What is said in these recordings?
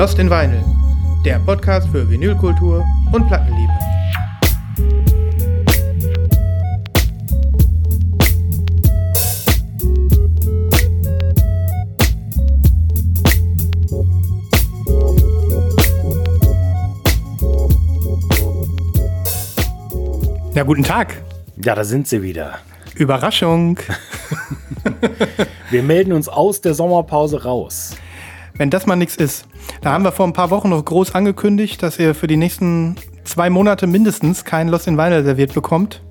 Lost in Vinyl, der Podcast für Vinylkultur und Plattenliebe. Ja, guten Tag. Ja, da sind sie wieder. Überraschung. Wir melden uns aus der Sommerpause raus. Wenn das mal nichts ist. Da haben wir vor ein paar Wochen noch groß angekündigt, dass ihr für die nächsten zwei Monate mindestens kein Lost in Vinyl serviert bekommt.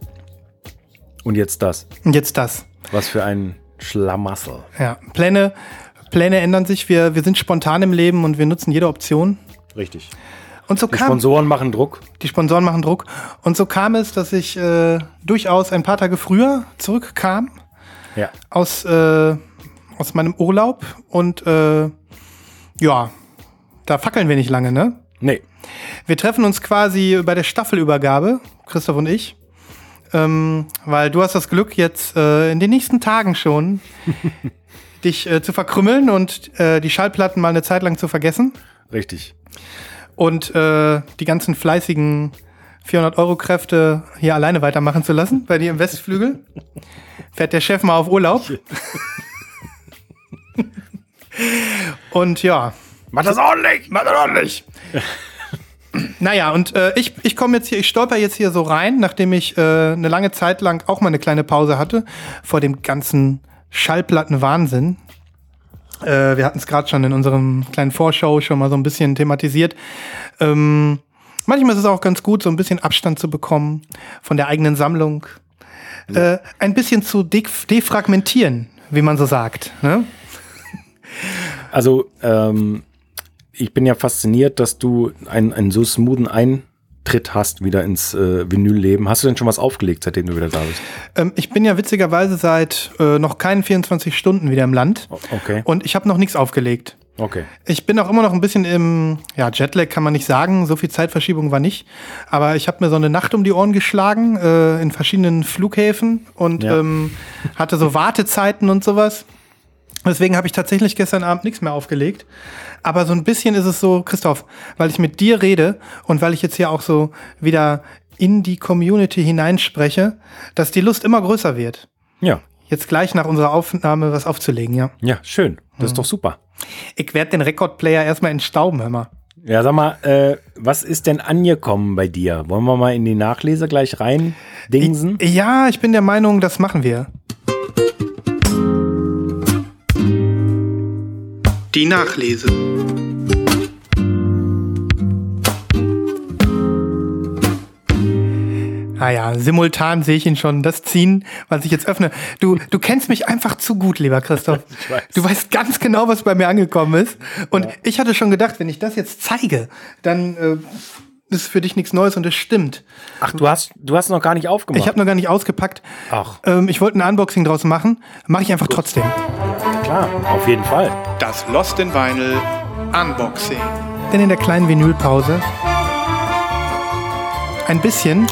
Und jetzt das. Und jetzt das. Was für ein Schlamassel. Ja, Pläne, Pläne ändern sich. Wir, wir sind spontan im Leben und wir nutzen jede Option. Richtig. Und so Die kam, Sponsoren machen Druck. die Sponsoren machen Druck. Und so kam es, dass ich äh, durchaus ein paar Tage früher zurückkam Ja. aus, äh, aus meinem Urlaub. Und äh, ja, da fackeln wir nicht lange, ne? Nee. Wir treffen uns quasi bei der Staffelübergabe, Christoph und ich. Ähm, weil du hast das Glück, jetzt äh, in den nächsten Tagen schon dich äh, zu verkrümmeln und äh, die Schallplatten mal eine Zeit lang zu vergessen. Richtig. Und äh, die ganzen fleißigen 400-Euro-Kräfte hier alleine weitermachen zu lassen, bei dir im Westflügel. Fährt der Chef mal auf Urlaub. und ja, Mach das ordentlich! Mach das ordentlich! Naja, und äh, ich, ich komme jetzt hier, ich stolper jetzt hier so rein, nachdem ich äh, eine lange Zeit lang auch mal eine kleine Pause hatte vor dem ganzen Schallplattenwahnsinn. Äh, wir hatten es gerade schon in unserem kleinen Vorschau schon mal so ein bisschen thematisiert. Ähm, manchmal ist es auch ganz gut, so ein bisschen Abstand zu bekommen von der eigenen Sammlung. Äh, ein bisschen zu de defragmentieren, wie man so sagt. Ne? Also, ähm, ich bin ja fasziniert, dass du einen, einen so smoothen Eintritt hast wieder ins äh, Vinylleben. Hast du denn schon was aufgelegt, seitdem du wieder da bist? Ähm, ich bin ja witzigerweise seit äh, noch keinen 24 Stunden wieder im Land. Okay. Und ich habe noch nichts aufgelegt. Okay. Ich bin auch immer noch ein bisschen im ja, Jetlag, kann man nicht sagen. So viel Zeitverschiebung war nicht. Aber ich habe mir so eine Nacht um die Ohren geschlagen äh, in verschiedenen Flughäfen und Ja. ähm, hatte so Wartezeiten und sowas. Deswegen habe ich tatsächlich gestern Abend nichts mehr aufgelegt. Aber so ein bisschen ist es so, Christoph, weil ich mit dir rede und weil ich jetzt hier auch so wieder in die Community hineinspreche, dass die Lust immer größer wird. Ja. Jetzt gleich nach unserer Aufnahme was aufzulegen, ja. Ja, schön. Das ist doch super. Ich werde den Rekordplayer erstmal entstauben, hör mal. Ja, sag mal, äh, was ist denn angekommen bei dir? Wollen wir mal in die Nachlese gleich rein dingsen? Ja, ich bin der Meinung, das machen wir. Die Nachlese. Ah ja, simultan sehe ich ihn schon, das Ziehen, was ich jetzt öffne. Du, du kennst mich einfach zu gut, lieber Christoph. Ich weiß. Du weißt ganz genau, was bei mir angekommen ist. Und ich hatte schon gedacht, wenn ich das jetzt zeige, dann äh, ist für dich nichts Neues und es stimmt. Ach, du hast, du hast noch gar nicht aufgemacht. Ich habe noch gar nicht ausgepackt. Ach. Ähm, ich wollte ein Unboxing draus machen. Mache ich einfach trotzdem. Klar, auf jeden Fall. Das Lost in Vinyl Unboxing. Denn in der kleinen Vinylpause ein bisschen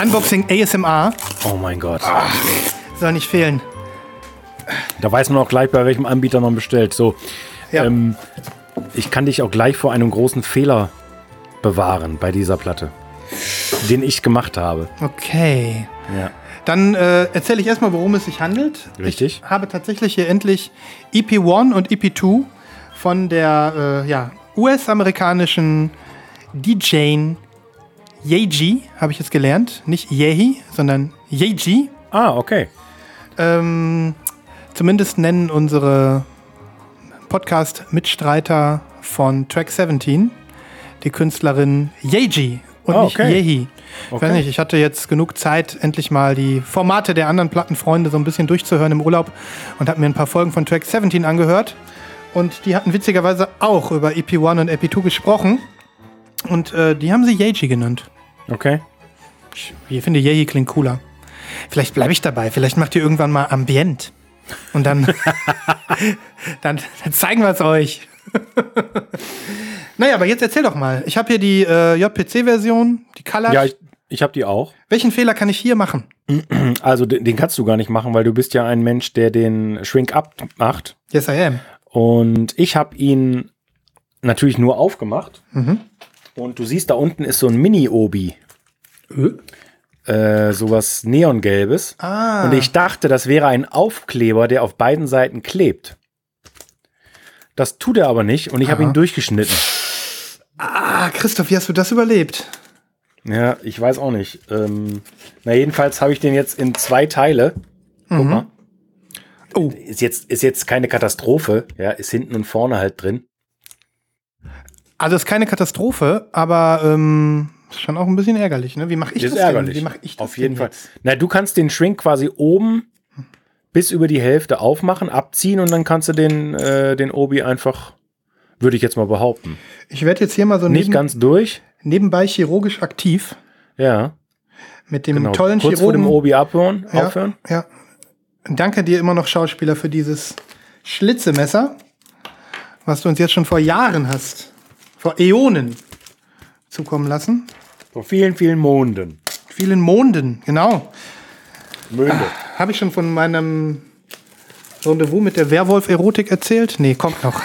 Unboxing ASMR Oh mein Gott. soll nicht fehlen. Da weiß man auch gleich, bei welchem Anbieter man bestellt. So, Ja. ähm, ich kann dich auch gleich vor einem großen Fehler bewahren bei dieser Platte, den ich gemacht habe. Okay. Ja. Dann äh, erzähle ich erstmal, worum es sich handelt. Richtig. Ich habe tatsächlich hier endlich EP1 und EP2 von der äh, ja, US-amerikanischen DJ Yeji, habe ich jetzt gelernt. Nicht Yehi, sondern Yeji. Ah, okay. Ähm, zumindest nennen unsere Podcast-Mitstreiter von Track 17 die Künstlerin Yeji und nicht okay. Yehi. Ich Okay. weiß nicht, ich hatte jetzt genug Zeit, endlich mal die Formate der anderen Plattenfreunde so ein bisschen durchzuhören im Urlaub und habe mir ein paar Folgen von Track 17 angehört. Und die hatten witzigerweise auch über EP1 und EP2 gesprochen. Und äh, die haben sie Yeji genannt. Okay. Ich finde, Yehi klingt cooler. Vielleicht bleibe ich dabei. Vielleicht macht ihr irgendwann mal Ambient. Und dann, dann, dann zeigen wir es euch. Naja, aber jetzt erzähl doch mal. Ich habe hier die äh, JPC-Version, die Color. Ja, ich, ich habe die auch. Welchen Fehler kann ich hier machen? Also den, den kannst du gar nicht machen, weil du bist ja ein Mensch, der den Shrink Up macht. Yes, I am. Und ich habe ihn natürlich nur aufgemacht. Und du siehst, da unten ist so ein Mini-Obi. Äh, sowas Neongelbes. Ah. Und ich dachte, das wäre ein Aufkleber, der auf beiden Seiten klebt. Das tut er aber nicht und ich habe ihn durchgeschnitten. Ah, Christoph, wie hast du das überlebt? Ja, ich weiß auch nicht. Ähm, na, jedenfalls habe ich den jetzt in zwei Teile. Guck mal. Oh. Ist jetzt, ist jetzt keine Katastrophe. Ja, ist hinten und vorne halt drin. Also ist keine Katastrophe, aber ähm, ist schon auch ein bisschen ärgerlich, ne? Wie mache ich das ärgerlich. denn? Wie mache ich das Auf jeden Fall. Jetzt? Na, du kannst den Shrink quasi oben bis über die Hälfte aufmachen, abziehen und dann kannst du den, äh, den Obi einfach, würde ich jetzt mal behaupten. Ich werde jetzt hier mal so Nicht neben, ganz durch. nebenbei chirurgisch aktiv Ja, mit dem genau. tollen Kurz vor dem Chirurgen. Obi abhören, ja, aufhören. Ja. Danke dir immer noch, Schauspieler, für dieses Schlitzemesser, was du uns jetzt schon vor Jahren hast, vor Äonen zukommen lassen. Vor vielen, vielen Monden. Vielen Monden, genau. Monde. Habe ich schon von meinem Rendezvous mit der Werwolf-Erotik erzählt? Nee, kommt noch.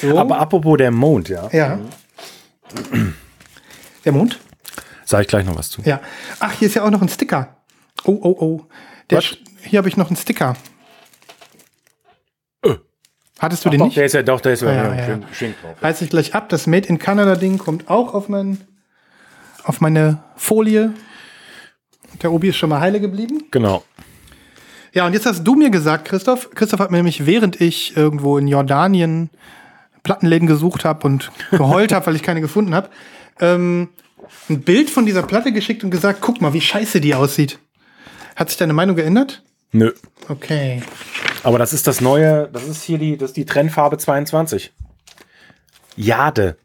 So. Aber apropos der Mond, ja. ja. Der Mond? Sag ich gleich noch was zu. Ja. Ach, hier ist ja auch noch ein Sticker. Oh, oh, oh. Der hier habe ich noch einen Sticker. Hattest du den Doch, nicht? der ist ja, doch, der ist ja, ja, ja, ja. schön. Reiß ich gleich ab. Das Made in Canada Ding kommt auch auf, mein, auf meine Folie. Der Obi ist schon mal heile geblieben. Genau. Ja, und jetzt hast du mir gesagt, Christoph. Christoph hat mir nämlich, während ich irgendwo in Jordanien Plattenläden gesucht habe und geheult habe, weil ich keine gefunden habe, ähm, ein Bild von dieser Platte geschickt und gesagt, guck mal, wie scheiße die aussieht. Hat sich deine Meinung geändert? Nö. Okay. Aber das ist das neue, das ist hier die, das ist die Trennfarbe 22. Jade.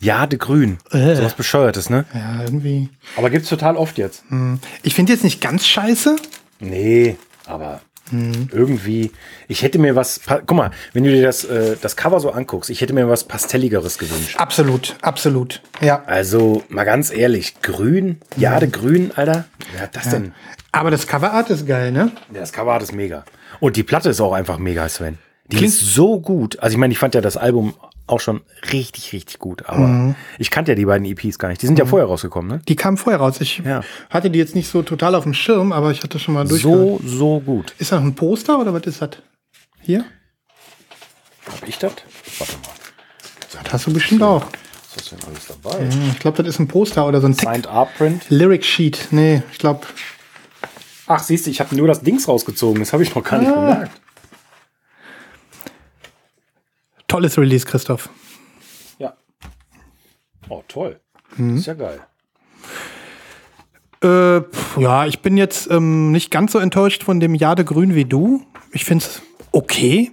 Jadegrün. Äh. So was Bescheuertes, ne? Ja, irgendwie. Aber gibt's total oft jetzt. Ich finde jetzt nicht ganz scheiße. Nee, aber irgendwie. Ich hätte mir was. Guck mal, wenn du dir das, äh, das Cover so anguckst, ich hätte mir was Pastelligeres gewünscht. Absolut, absolut. Ja. Also, mal ganz ehrlich, grün, Jadegrün, Alter. Wer hat das denn? Aber das Coverart ist geil, ne? Ja, das Cover ist mega. Und die Platte ist auch einfach mega, Sven. Die Klingt- ist so gut. Also ich meine, ich fand ja das Album auch schon richtig, richtig gut. Aber ich kannte ja die beiden EPs gar nicht. Die sind ja vorher rausgekommen, ne? Die kam vorher raus. Ich Ja. hatte die jetzt nicht so total auf dem Schirm, aber ich hatte schon mal durch. So, so gut. Ist da noch ein Poster oder was ist das? Hier? Hab ich das? Warte mal. Das hast du bestimmt auch. Was ist denn alles dabei? Hm, Ich glaube, das ist ein Poster oder so ein. Signed Art Print. Lyric Sheet. Nee, ich glaube. Ach, siehst du, ich habe nur das Dings rausgezogen. Das habe ich noch gar nicht Ah. Tolles Release, Christoph. Ja. Oh, toll. Mhm. Ist ja geil. Äh, pf, ja, ich bin jetzt ähm, nicht ganz so enttäuscht von dem Jadegrün wie du. Ich finde es okay.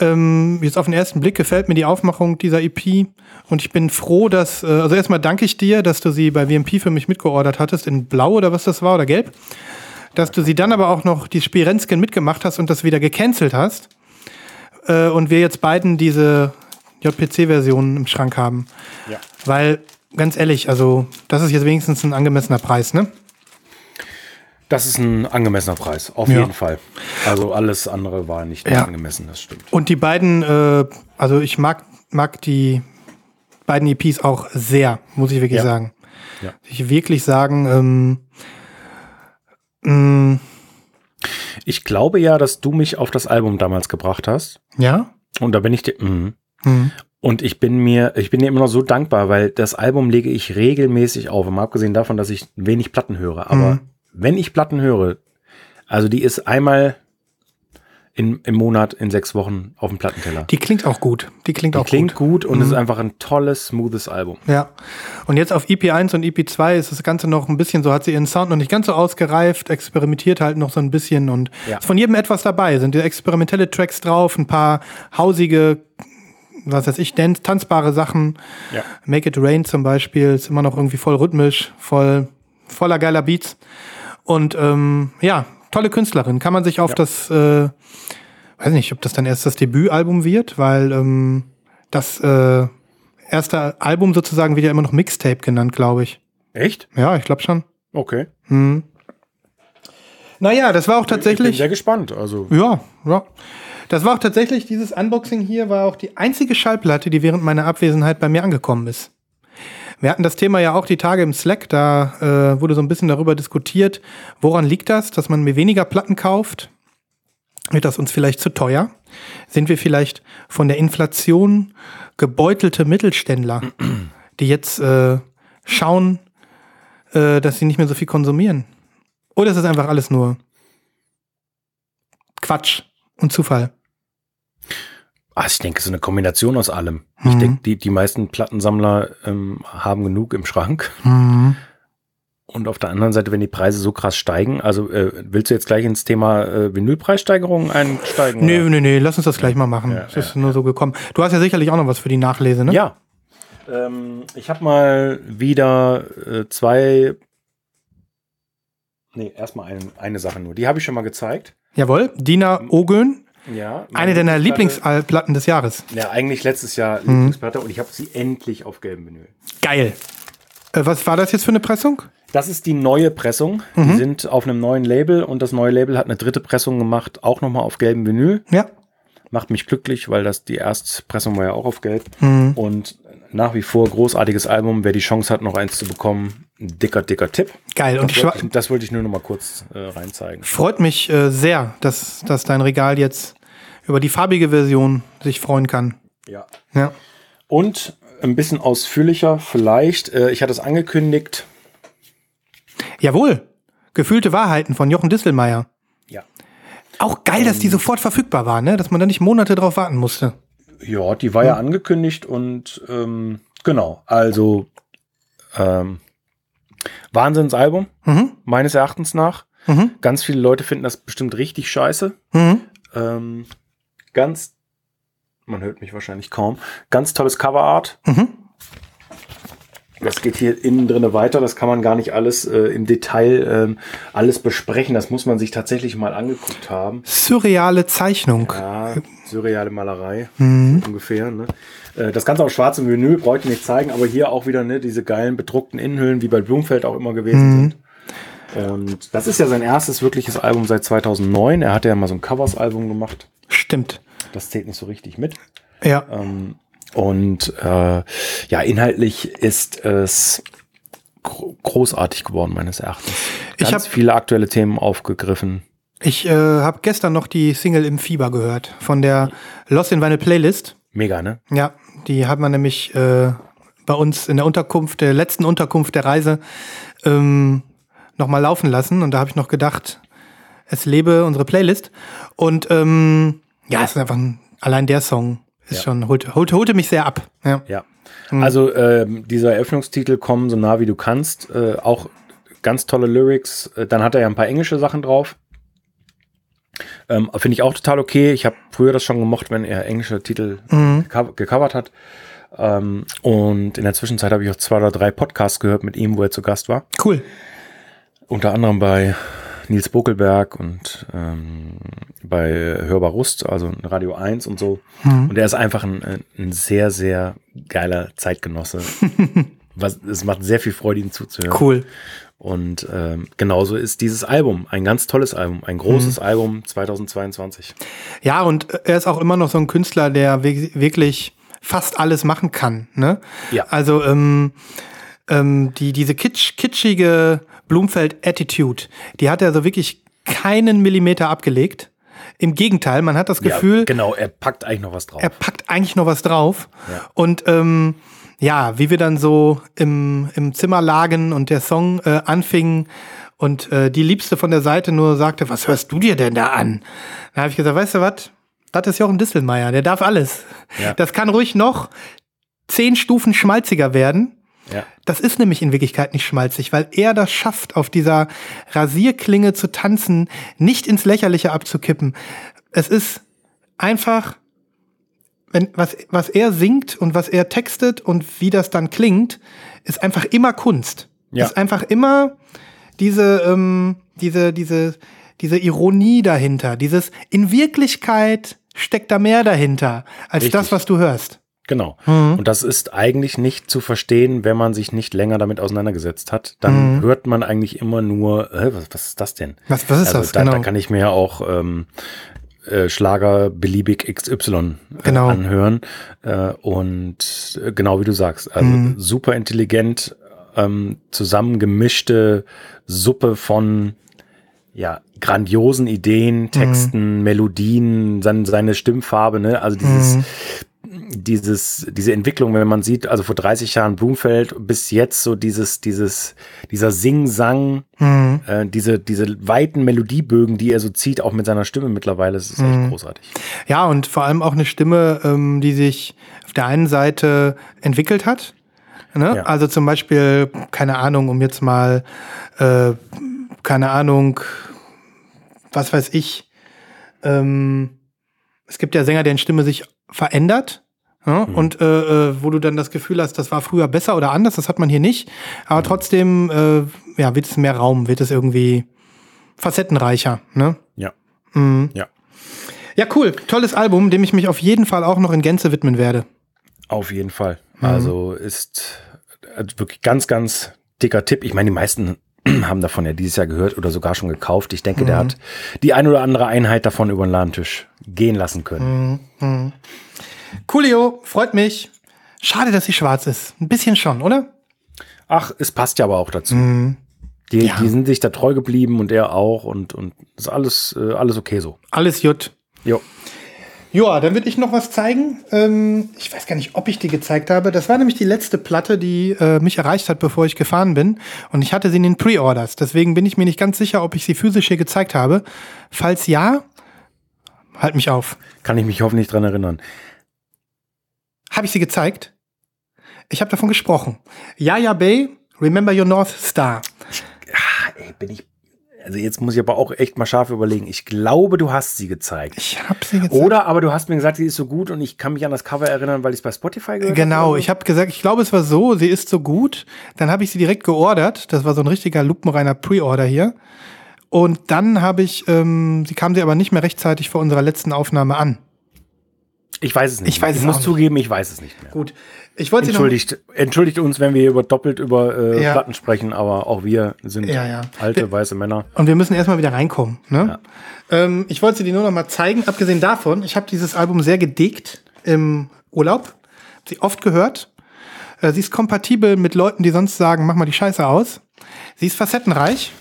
Ähm, jetzt auf den ersten Blick gefällt mir die Aufmachung dieser EP und ich bin froh, dass, äh, also erstmal danke ich dir, dass du sie bei WMP für mich mitgeordert hattest, in blau oder was das war oder gelb. Dass du sie dann aber auch noch die Spirenskin mitgemacht hast und das wieder gecancelt hast. Äh, und wir jetzt beiden diese JPC-Version im Schrank haben. Ja. Weil, ganz ehrlich, also, das ist jetzt wenigstens ein angemessener Preis, ne? Das ist ein angemessener Preis, auf Ja. jeden Fall. Also alles andere war nicht Ja. angemessen, das stimmt. Und die beiden, äh, also ich mag, mag die beiden EPs auch sehr, muss ich wirklich Ja. sagen. Ja. Ich wirklich sagen, ähm, mh, Ich glaube ja, dass du mich auf das Album damals gebracht hast. ja, Und da bin ich dir. mhm. Mhm. Und ich bin mir, ich bin dir immer noch so dankbar, weil das Album lege ich regelmäßig auf. Mal abgesehen davon, dass ich wenig Platten höre. Aber Mhm. wenn ich Platten höre, also die ist einmal in, im Monat, in sechs Wochen auf dem Plattenteller. die klingt auch gut. Die klingt Die auch klingt gut. gut, und es ist einfach ein tolles, smoothes Album. Ja. Und jetzt auf EP1 und EP2 ist das Ganze noch ein bisschen so, hat sie ihren Sound noch nicht ganz so ausgereift, experimentiert halt noch so ein bisschen und Ja. ist von jedem etwas dabei. Sind die experimentelle Tracks drauf, ein paar hausige, was weiß ich, dance, tanzbare Sachen. Ja. Make It Rain zum Beispiel ist immer noch irgendwie voll rhythmisch, voll, voller geiler Beats. Und ähm, ja, tolle Künstlerin. Kann man sich auf Ja. das, äh, weiß nicht, ob das dann erst das Debütalbum wird, weil ähm, das äh, erste Album sozusagen wird ja immer noch Mixtape genannt, glaube ich. Echt? Ja, ich glaube schon. Okay. Naja, das war auch Ich bin tatsächlich. sehr gespannt. Also, Ja, ja. Das war auch tatsächlich, dieses Unboxing hier war auch die einzige Schallplatte, die während meiner Abwesenheit bei mir angekommen ist. Wir hatten das Thema ja auch die Tage im Slack, da äh, wurde so ein bisschen darüber diskutiert, woran liegt das, dass man mir weniger Platten kauft? Wird das uns vielleicht zu teuer? Sind wir vielleicht von der Inflation gebeutelte Mittelständler, die jetzt äh, schauen, äh, dass sie nicht mehr so viel konsumieren? Oder ist es einfach alles nur Quatsch und Zufall? Ah, ich denke, es ist eine Kombination aus allem. Mhm. Ich denke, die, die meisten Plattensammler ähm, haben genug im Schrank. Mhm. Und auf der anderen Seite, wenn die Preise so krass steigen, also äh, willst du jetzt gleich ins Thema äh, Vinylpreissteigerungen einsteigen? Nee, oder? nee, nee, lass uns das gleich mal machen. Ja, Es ist nur so gekommen. Du hast ja sicherlich auch noch was für die Nachlese, ne? Ja. Ähm, ich habe mal wieder äh, zwei. Nee, erstmal eine, eine Sache nur. Die habe ich schon mal gezeigt. Jawohl, Dina Ogön, Ja. eine deiner Lieblingsplatte- Lieblingsplatten des Jahres. Ja, eigentlich letztes Jahr Mhm. Lieblingsplatte und ich habe sie endlich auf gelbem Vinyl. Geil. Äh, was war das jetzt für eine Pressung? Das ist die neue Pressung. Die Mhm. sind auf einem neuen Label und das neue Label hat eine dritte Pressung gemacht, auch nochmal auf gelbem Vinyl. Ja. Macht mich glücklich, weil das die Erstpressung war ja auch auf gelb. Mhm. Und nach wie vor großartiges Album. Wer die Chance hat, noch eins zu bekommen, ein dicker, dicker Tipp. Geil. Und Das wollte ich, das wollte ich nur noch mal kurz äh, reinzeigen. freut mich äh, sehr, dass, dass dein Regal jetzt über die farbige Version sich freuen kann. Ja. Ja. Und ein bisschen ausführlicher vielleicht. Äh, ich hatte es angekündigt. Jawohl. Gefühlte Wahrheiten von Jochen Distelmeier. Ja. Auch geil, dass die sofort verfügbar war, ne? Dass man da nicht Monate drauf warten musste. Ja, die war ja angekündigt und ähm, genau, also ähm, Wahnsinnsalbum, Mhm. meines Erachtens nach. Mhm. Ganz viele Leute finden das bestimmt richtig scheiße. Mhm. Ähm, ganz, man hört mich wahrscheinlich kaum, ganz tolles Coverart. Mhm. Das geht hier innen drinne weiter. Das kann man gar nicht alles äh, im Detail ähm, alles besprechen. Das muss man sich tatsächlich mal angeguckt haben. Surreale Zeichnung. Ja, surreale Malerei Mhm. ungefähr. Ne? Äh, Das Ganze auf schwarzem Vinyl brauche ich nicht zeigen, aber hier auch wieder ne, diese geilen bedruckten Innenhüllen, wie bei Blumfeld auch immer gewesen Mhm. sind. Und das ist ja sein erstes wirkliches Album seit 2009. Er hatte ja mal so ein Covers-Album gemacht. Stimmt. Das zählt nicht so richtig mit. Ja. Ähm, und äh, ja, inhaltlich ist es gro großartig geworden, meines Erachtens. Ich Ganz hab- viele aktuelle Themen aufgegriffen. Ich äh, habe gestern noch die Single im Fieber gehört von der Lost in Vinyl Playlist. Mega, ne? Ja, die hat man nämlich äh, bei uns in der Unterkunft, der letzten Unterkunft der Reise, ähm, nochmal laufen lassen. Und da habe ich noch gedacht, es lebe unsere Playlist. Und ähm, ja, es ist einfach ein, allein der Song ist Ja. schon, holte, holte, holte mich sehr ab. Ja. Ja. Also ähm, dieser Eröffnungstitel Komm so nah wie du kannst, äh, auch ganz tolle Lyrics. Äh, Dann hat er ja ein paar englische Sachen drauf. Ähm, Finde ich auch total okay. Ich habe früher das schon gemocht, wenn er englische Titel geco- gecovert hat. Ähm, und in der Zwischenzeit habe ich auch zwei oder drei Podcasts gehört mit ihm, wo er zu Gast war. Cool. Unter anderem bei Nils Bokelberg und ähm, bei Hörbar Rust, also Radio 1 und so. Und er ist einfach ein, ein sehr, sehr geiler Zeitgenosse. Was, es macht sehr viel Freude, ihm zuzuhören. Cool. Und ähm, genauso ist dieses Album ein ganz tolles Album, ein großes Album 2022. Ja, und er ist auch immer noch so ein Künstler, der wirklich fast alles machen kann. Ne? Ja. Also ähm, ähm, die, diese kitsch, kitschige Blumfeld-Attitude, die hat er so wirklich keinen Millimeter abgelegt. Im Gegenteil, man hat das Gefühl, ja, genau, er packt eigentlich noch was drauf. er packt eigentlich noch was drauf. Ja. Und ähm, ja, wie wir dann so im, im Zimmer lagen und der Song äh, anfing und äh, die Liebste von der Seite nur sagte, was hörst du dir denn da an? Dann habe ich gesagt, weißt du was? Das ist Jochen Distelmeier, der darf alles. Ja. Das kann ruhig noch zehn Stufen schmalziger werden. Ja. Das ist nämlich in Wirklichkeit nicht schmalzig, weil er das schafft, auf dieser Rasierklinge zu tanzen, nicht ins Lächerliche abzukippen. Es ist einfach, wenn, was, was er singt und was er textet und wie das dann klingt, ist einfach immer Kunst. Ja. Ist einfach immer diese, ähm, diese, diese, diese Ironie dahinter. Dieses, in Wirklichkeit steckt da mehr dahinter, als Richtig. das, was du hörst. Genau. Mhm. Und das ist eigentlich nicht zu verstehen, wenn man sich nicht länger damit auseinandergesetzt hat. Dann hört man eigentlich immer nur, äh, was, was ist das denn? Was, was Mhm. ist also das? da, genau. da kann ich mir ja auch ähm, äh, Schlager beliebig XY äh, Genau. anhören. Äh, und äh, genau wie du sagst, also Mhm. super intelligent ähm, zusammengemischte Suppe von ja, grandiosen Mhm. Ideen, Texten, Melodien, sein, seine Stimmfarbe, ne? Also dieses, Mhm. Dieses, diese Entwicklung, wenn man sieht, also vor 30 Jahren Blumfeld bis jetzt so dieses, dieses, dieser Sing-Sang, Mhm. äh, diese, diese weiten Melodiebögen, die er so zieht, auch mit seiner Stimme mittlerweile, das ist Mhm. echt großartig. Ja, und vor allem auch eine Stimme, ähm, die sich auf der einen Seite entwickelt hat. Ne? Ja. Also zum Beispiel, keine Ahnung, um jetzt mal, äh, keine Ahnung, was weiß ich, ähm, es gibt ja Sänger, deren Stimme sich verändert. Ja? Mhm. Und äh, äh, wo du dann das Gefühl hast, das war früher besser oder anders, das hat man hier nicht. Aber trotzdem äh, ja, wird es mehr Raum, wird es irgendwie facettenreicher. Ne? Ja. Mhm. Ja. Ja, cool. Tolles Album, dem ich mich auf jeden Fall auch noch in Gänze widmen werde. Auf jeden Fall. Mhm. Also ist äh, wirklich ganz, ganz dicker Tipp. Ich meine, die meisten haben davon ja dieses Jahr gehört oder sogar schon gekauft. Ich denke, der Mhm. hat die ein oder andere Einheit davon über den Ladentisch gehen lassen können. Coolio, freut mich. Schade, dass sie schwarz ist. Ein bisschen schon, oder? Ach, es passt ja aber auch dazu. Mhm. Die, Ja. die sind sich da treu geblieben und er auch und, und ist alles, äh, alles okay so. Alles jut. Jo. Ja, dann würde ich noch was zeigen. Ähm, ich weiß gar nicht, ob ich die gezeigt habe. Das war nämlich die letzte Platte, die äh, mich erreicht hat, bevor ich gefahren bin. Und ich hatte sie in den Pre-Orders. Deswegen bin ich mir nicht ganz sicher, ob ich sie physisch hier gezeigt habe. Falls ja, halt mich auf. Kann ich mich hoffentlich dran erinnern. Habe ich sie gezeigt? Ich habe davon gesprochen. Yaya Bay, Remember Your North Star. Ah, ey, bin ich. Also jetzt muss ich aber auch echt mal scharf überlegen. Ich glaube, du hast sie gezeigt. Ich habe sie gezeigt. Oder aber du hast mir gesagt, sie ist so gut und ich kann mich an das Cover erinnern, weil ich es bei Spotify gehört Genau, habe. ich habe gesagt, ich glaube, es war so, sie ist so gut. Dann habe ich sie direkt geordert. Das war so ein richtiger lupenreiner Pre-Order hier. Und dann habe ich, ähm, sie kam sie aber nicht mehr rechtzeitig vor unserer letzten Aufnahme an. Ich weiß es nicht. Ich weiß es ich muss zugeben, ich weiß es nicht mehr. Gut, ich wollte. Entschuldigt, entschuldigt uns, wenn wir über, doppelt über äh, Ja. Platten sprechen, aber auch wir sind Ja, ja. alte, Wir- weiße Männer. Und wir müssen erstmal wieder reinkommen. Ne? Ähm, ich wollte sie dir nur noch mal zeigen. Abgesehen davon, ich habe dieses Album sehr gedickt im Urlaub. Sie oft gehört. Äh, sie ist kompatibel mit Leuten, die sonst sagen, mach mal die Scheiße aus. Sie ist facettenreich.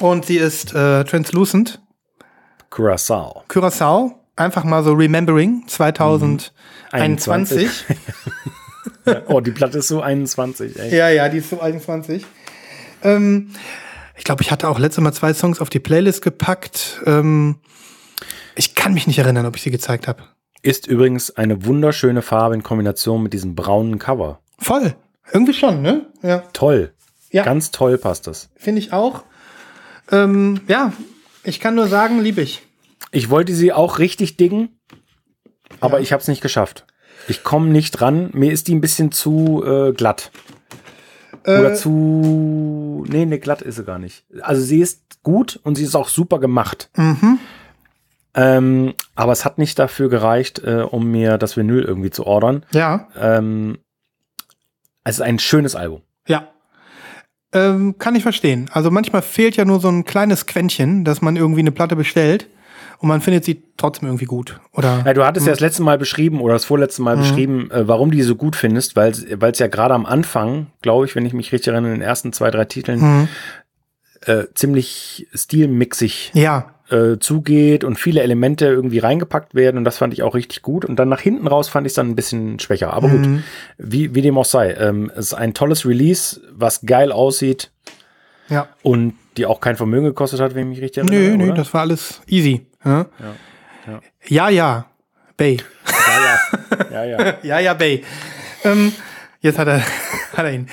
Und sie ist äh, translucent. Curacao. Curaçao. Einfach mal so Remembering 2021. Oh, die Platte ist so 21, ey. Ja, ja, die ist so 21. Ähm, ich glaube, ich hatte auch letztes Mal zwei Songs auf die Playlist gepackt. Ähm, ich kann mich nicht erinnern, ob ich sie gezeigt habe. Ist übrigens eine wunderschöne Farbe in Kombination mit diesem braunen Cover. Voll. Irgendwie schon, ne? Ja, Toll. Ja. Ganz toll passt das. finde ich auch. Ähm, ja, ich kann nur sagen, liebe ich. Ich wollte sie auch richtig diggen, aber ich habe es nicht geschafft. Ich komme nicht ran. Mir ist die ein bisschen zu äh, glatt. Oder zu. Nee, nee, glatt ist sie gar nicht. Also sie ist gut und sie ist auch super gemacht. Mhm. Ähm, aber es hat nicht dafür gereicht, äh, um mir das Vinyl irgendwie zu ordern. Ja, Ähm, es ist ein schönes Album. ja. Ähm, kann ich verstehen. Also manchmal fehlt ja nur so ein kleines Quäntchen, dass man irgendwie eine Platte bestellt und man findet sie trotzdem irgendwie gut. Oder Ja, du hattest ja das letzte Mal beschrieben oder das vorletzte Mal beschrieben, äh, warum du die so gut findest, weil es ja gerade am Anfang, glaube ich, wenn ich mich richtig erinnere, in den ersten zwei, drei Titeln Mhm. äh, ziemlich stilmixig ja, äh, zugeht und viele Elemente irgendwie reingepackt werden und das fand ich auch richtig gut und dann nach hinten raus fand ich es dann ein bisschen schwächer. Aber Mhm. gut, wie, wie dem auch sei, ähm, es ist ein tolles Release, was geil aussieht ja. und die auch kein Vermögen gekostet hat, wenn ich mich richtig erinnere. Nö, nö, oder? das war alles easy. Ja, ja. ja, ja. Bay. ja, ja, ja, ja. Ja, ja, Bay. Ähm, jetzt hat er, hat er ihn.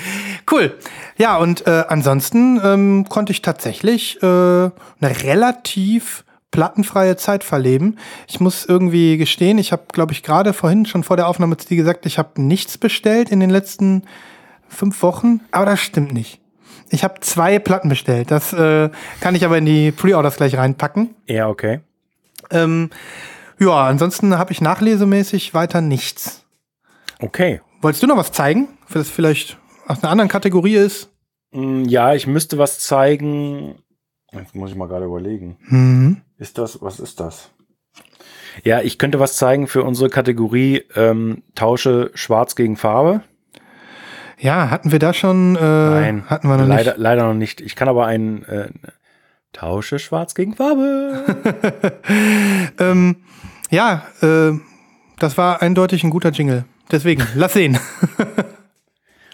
Cool. Ja, und äh, ansonsten ähm, konnte ich tatsächlich äh, eine relativ plattenfreie Zeit verleben. Ich muss irgendwie gestehen, ich habe, glaube ich, gerade vorhin schon vor der Aufnahme zu dir gesagt, ich habe nichts bestellt in den letzten fünf Wochen, aber das stimmt nicht. Ich habe zwei Platten bestellt. Das äh, kann ich aber in die Pre-Orders gleich reinpacken. Ja, okay. Ähm, ja, ansonsten habe ich nachlesemäßig weiter nichts. Okay. Wolltest du noch was zeigen, für das vielleicht aus einer anderen Kategorie ist? Mm, Ja, ich müsste was zeigen. Jetzt muss ich mal gerade überlegen. Mhm. Ist das, was ist das? Ja, ich könnte was zeigen für unsere Kategorie ähm, Tausche Schwarz gegen Farbe. Ja, hatten wir da schon? Äh, Nein, hatten wir noch leider, nicht. leider noch nicht. Ich kann aber einen äh, Tausche Schwarz gegen Farbe. Ähm, ja, äh, das war eindeutig ein guter Jingle. Deswegen, lass sehen.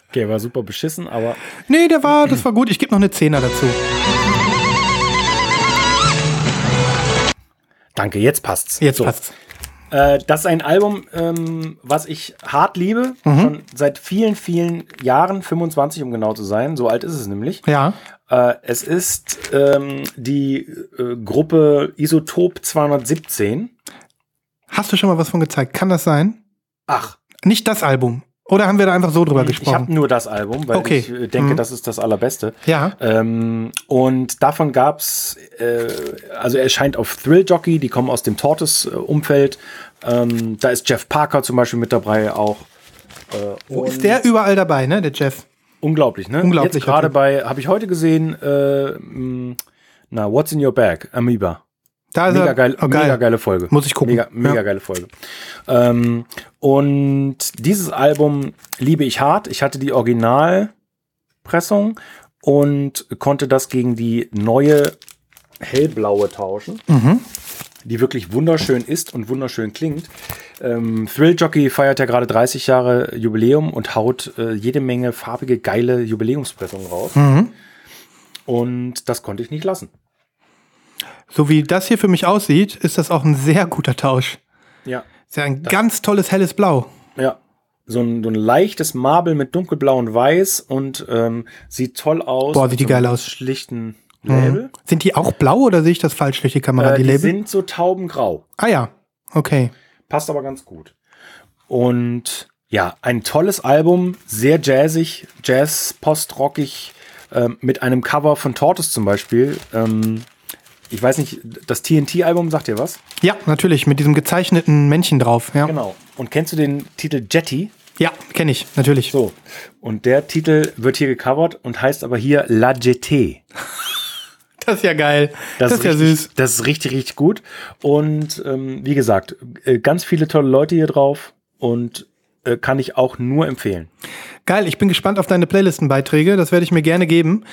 okay, war super beschissen, aber nee, der war, das war gut. Ich gebe noch eine Zehner dazu. danke, jetzt passt's. Jetzt So. passt's. Äh, das ist ein Album, ähm, was ich hart liebe, Mhm. schon seit vielen, vielen Jahren, 25 um genau zu sein, so alt ist es nämlich. Ja. Äh, es ist ähm, die äh, Gruppe Isotop 217. Hast du schon mal was von gezeigt? Kann das sein? Ach, Nicht das Album. Oder haben wir da einfach so drüber ich habe gesprochen? nur das Album, weil Okay. ich äh, denke, Mhm. das ist das allerbeste. Ja. Ähm, und davon gab's, äh, also er erscheint auf Thrill Jockey, die kommen aus dem Tortoise-Umfeld. Ähm, da ist Jeff Parker zum Beispiel mit dabei auch. Äh, Wo ist der überall dabei, ne? Der Jeff. Unglaublich, ne? Unglaublich, gerade bei, habe ich heute gesehen, äh, na, What's in Your Bag? Amoeba. Da Mega, er. geil, Oh, mega geile Folge. Muss ich gucken. Mega, mega Ja. geile Folge. Ähm, und dieses Album liebe ich hart. Ich hatte die Originalpressung und konnte das gegen die neue hellblaue tauschen, Mhm. die wirklich wunderschön ist und wunderschön klingt. Ähm, Thrill Jockey feiert ja gerade 30 Jahre Jubiläum und haut äh, jede Menge farbige, geile Jubiläumspressungen raus. Mhm. Und das konnte ich nicht lassen. So wie das hier für mich aussieht, ist das auch ein sehr guter Tausch. Ja. Ist ja ein ganz tolles helles Blau. Ja. So ein, so ein leichtes Marble mit dunkelblau und weiß und ähm, sieht toll aus. Boah, sieht die so geil aus. Schlichten Label. Mhm. Sind die auch blau oder sehe ich das falsch durch die Kamera, Äh, die die Label? sind so taubengrau. ah ja, okay. Passt aber ganz gut. Und ja, ein tolles Album, sehr jazzig, Jazz, postrockig, ähm, mit einem Cover von Tortoise zum Beispiel. Ähm, ich weiß nicht, das TNT-Album sagt dir was? Ja, natürlich, mit diesem gezeichneten Männchen drauf. Ja, Genau. Und kennst du den Titel Jetty? ja kenne ich, natürlich. So. Und der Titel wird hier gecovert und heißt aber hier La Jetée. Das ist ja geil. Das, ist ja richtig, süß. Das ist richtig, richtig gut. Und ähm, wie gesagt, äh, ganz viele tolle Leute hier drauf und kann ich auch nur empfehlen. Geil, ich bin gespannt auf deine Playlistenbeiträge. Das werde ich mir gerne geben.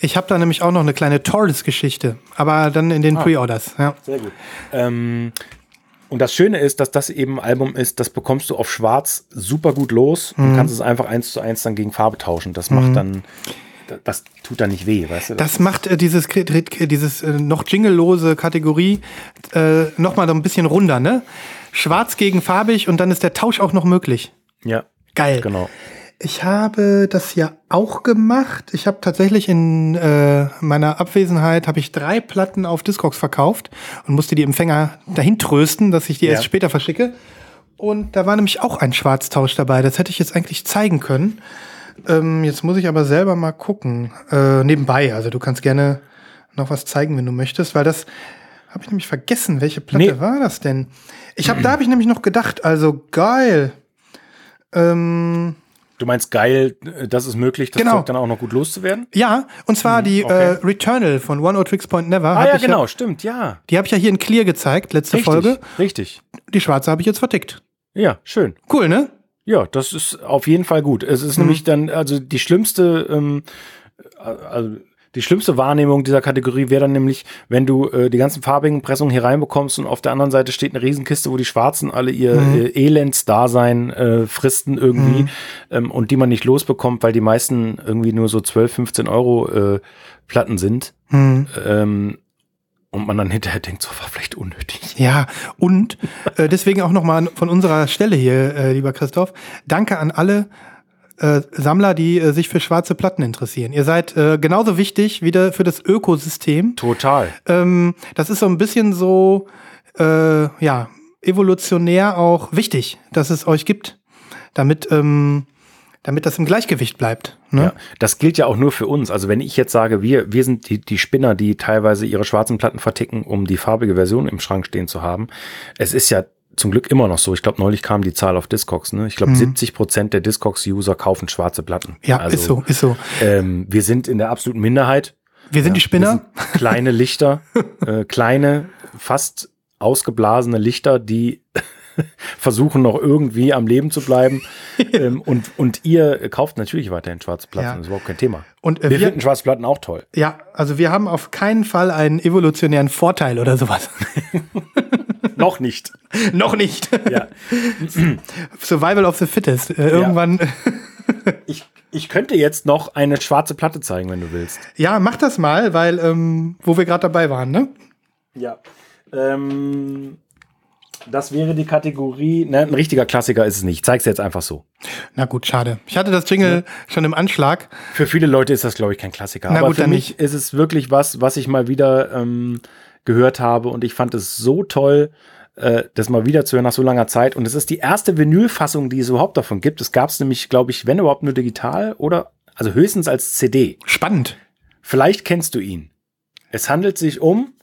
Ich habe da nämlich auch noch eine kleine Torres-Geschichte, aber dann in den Pre-Orders. Ja. Sehr gut. Ähm, und das Schöne ist, dass das eben ein Album ist, das bekommst du auf Schwarz super gut los Mhm. und kannst es einfach eins zu eins dann gegen Farbe tauschen. Das macht dann, das, das tut dann nicht weh, weißt du? Das macht äh, dieses, dieses äh, noch jinglelose Kategorie äh, noch mal so ein bisschen runder, ne? Schwarz gegen farbig und dann ist der Tausch auch noch möglich. Ja, Geil. genau. Ich habe das ja auch gemacht. Ich habe tatsächlich in äh, meiner Abwesenheit habe ich drei Platten auf Discogs verkauft und musste die Empfänger dahin trösten, dass ich die Ja. erst später verschicke. Und da war nämlich auch ein Schwarztausch dabei. Das hätte ich jetzt eigentlich zeigen können. Ähm, jetzt muss ich aber selber mal gucken. Äh, nebenbei. Also du kannst gerne noch was zeigen, wenn du möchtest, weil das habe ich nämlich vergessen. Welche Platte Nee. war das denn? Ich habe, da habe ich nämlich noch gedacht. Also geil. Ähm, Du meinst geil, äh, das ist möglich, das Genau. Zeug dann auch noch gut loszuwerden? Ja, und zwar die Hm, okay. äh, Returnal von One O Tricks Point Never. Ah ja, genau, stimmt, ja. die habe ich ja hier in Clear gezeigt, letzte Richtig, Folge. richtig. Die schwarze habe ich jetzt vertickt. Ja, schön. Cool, ne? Ja, das ist auf jeden Fall gut. Es ist nämlich dann, also die schlimmste, ähm, äh, also die schlimmste Wahrnehmung dieser Kategorie wäre dann nämlich, wenn du äh, die ganzen farbigen Pressungen hier reinbekommst und auf der anderen Seite steht eine Riesenkiste, wo die Schwarzen alle ihr Mhm. äh, Elendsdasein äh, fristen irgendwie ähm, und die man nicht losbekommt, weil die meisten irgendwie nur so 12, 15 Euro äh, Platten sind. Hm. Ähm, und man dann hinterher denkt, so war vielleicht unnötig. Ja, und äh, deswegen auch nochmal von unserer Stelle hier, äh, lieber Christoph, danke an alle äh, Sammler, die äh, sich für schwarze Platten interessieren. Ihr seid äh, genauso wichtig wie der, für das Ökosystem. Total. Ähm, das ist so ein bisschen so, äh, ja, evolutionär auch wichtig, dass es euch gibt, damit, ähm, damit das im Gleichgewicht bleibt. Ne? Ja, das gilt ja auch nur für uns. Also wenn ich jetzt sage, wir, wir sind die, die Spinner, die teilweise ihre schwarzen Platten verticken, um die farbige Version im Schrank stehen zu haben. Es ist ja zum Glück immer noch so. Ich glaube, neulich kam die Zahl auf Discogs. Ne? Ich glaube, 70 Prozent der Discogs-User kaufen schwarze Platten. Mhm. Ja, also, ist so, ist so. Ähm, wir sind in der absoluten Minderheit. Wir sind die Wir Spinner. sind kleine Lichter, äh, kleine, fast ausgeblasene Lichter, die versuchen noch irgendwie am Leben zu bleiben. ähm, und, und ihr kauft natürlich weiterhin schwarze Platten, Ja. das ist überhaupt kein Thema. Und äh, Wir wir, finden schwarze Platten auch toll. ja, also wir haben auf keinen Fall einen evolutionären Vorteil oder sowas. Noch nicht. Noch nicht. Ja. Survival of the Fittest. Äh, irgendwann. Ich, ich könnte jetzt noch eine schwarze Platte zeigen, wenn du willst. Ja, mach das mal, weil, ähm, wo wir gerade dabei waren, ne? Ja. Ähm, das wäre die Kategorie. Ne, ein richtiger Klassiker ist es nicht. Ich zeig's jetzt einfach so. Na gut, schade. Ich hatte das Jingle schon im Anschlag. Für viele Leute ist das, glaube ich, kein Klassiker. Na Aber gut, für dann mich ist es wirklich was, was ich mal wieder ähm, gehört habe und ich fand es so toll, äh, das mal wieder zu hören nach so langer Zeit. Und es ist die erste Vinylfassung, die es überhaupt davon gibt. Es gab es nämlich, glaube ich, wenn überhaupt nur digital oder also höchstens als CD. Spannend. Vielleicht kennst du ihn. Es handelt sich um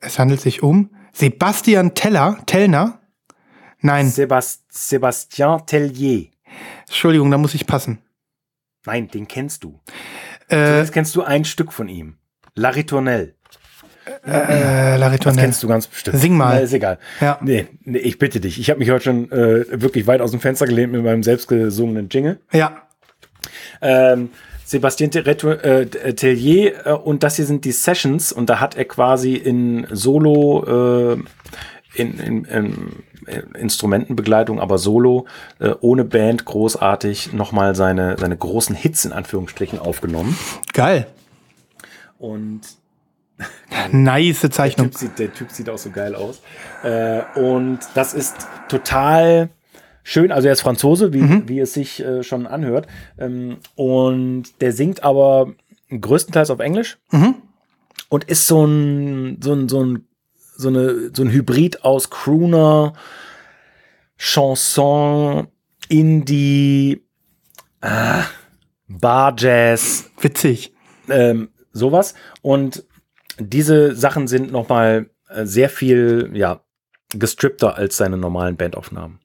Es handelt sich um Sebastian Teller, Tellner. Nein, Sebast Sebastien Tellier. Entschuldigung, da muss ich passen. Nein, den kennst du. Äh, Jetzt kennst du ein Stück von ihm. La Ritournelle. Äh, La Das Ritournelle. kennst du ganz bestimmt. Sing mal. Na, ist egal. Ja. Nee, nee, ich bitte dich. Ich habe mich heute schon äh, wirklich weit aus dem Fenster gelehnt mit meinem selbstgesungenen Jingle. Ja, Ähm, Terretto- äh, Tellier äh, und das hier sind die Sessions und da hat er quasi in Solo äh, in, in, in, in Instrumentenbegleitung, aber Solo äh, ohne Band großartig nochmal seine, seine großen Hits in Anführungsstrichen aufgenommen. geil. Und Nice Der Zeichnung. typ, sieht, der Typ sieht auch so geil aus. Äh, und das ist total schön. Also er ist Franzose, wie, wie es sich äh, schon anhört. Ähm, und der singt aber größtenteils auf Englisch. Und ist so ein, so ein, so ein, so eine, so ein Hybrid aus Crooner, Chanson, Indie, ah, Bar Jazz, Witzig. ähm, sowas. Und diese Sachen sind nochmal äh, sehr viel, ja, gestrippter als seine normalen Bandaufnahmen.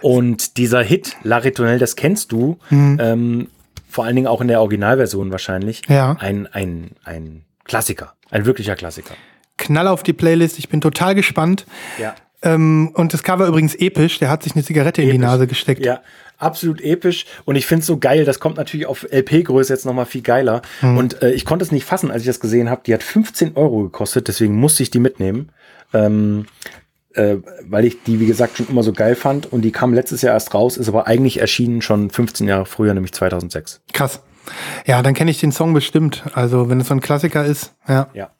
Und dieser Hit, La Ritournelle, das kennst du, ähm, vor allen Dingen auch in der Originalversion wahrscheinlich, Ja. ein, ein, ein Klassiker, ein wirklicher Klassiker. Knall auf die Playlist. Ich bin total gespannt. Ja. Ähm, und das Cover übrigens episch. Der hat sich eine Zigarette in die Episch. Nase gesteckt. Ja, absolut episch. Und ich finde es so geil. Das kommt natürlich auf LP-Größe jetzt nochmal viel geiler. Und äh, ich konnte es nicht fassen, als ich das gesehen habe. Die hat 15 Euro gekostet, deswegen musste ich die mitnehmen. Ähm, äh, weil ich die, wie gesagt, schon immer so geil fand. Und die kam letztes Jahr erst raus, ist aber eigentlich erschienen schon 15 Jahre früher, nämlich 2006. Krass. Ja, dann kenne ich den Song bestimmt. Also, wenn es so ein Klassiker ist. Ja. Ja,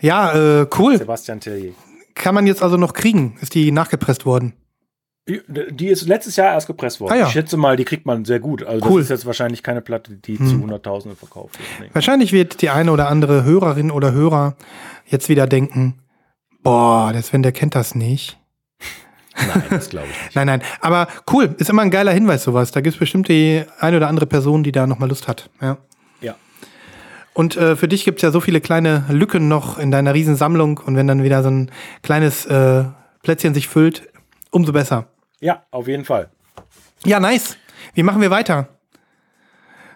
Ja, äh, cool. Sebastian Tellier. Kann man jetzt also noch kriegen? Ist die nachgepresst worden? Die, ist letztes Jahr erst gepresst worden. Ah, ja. Ich schätze mal, die kriegt man sehr gut. Also Cool. das ist jetzt wahrscheinlich keine Platte, die zu Hunderttausenden verkauft wird. Wahrscheinlich wird die eine oder andere Hörerin oder Hörer jetzt wieder denken, boah, der Sven, der kennt das nicht. Nein, das glaube ich nicht. Nein, nein. Aber cool, ist immer ein geiler Hinweis, sowas. Da gibt es bestimmt die eine oder andere Person, die da nochmal Lust hat. Ja. Ja. Und äh, für dich gibt es ja so viele kleine Lücken noch in deiner Riesensammlung. Und wenn dann wieder so ein kleines äh, Plätzchen sich füllt, umso besser. Ja, auf jeden Fall. Ja, nice. Wie machen wir weiter?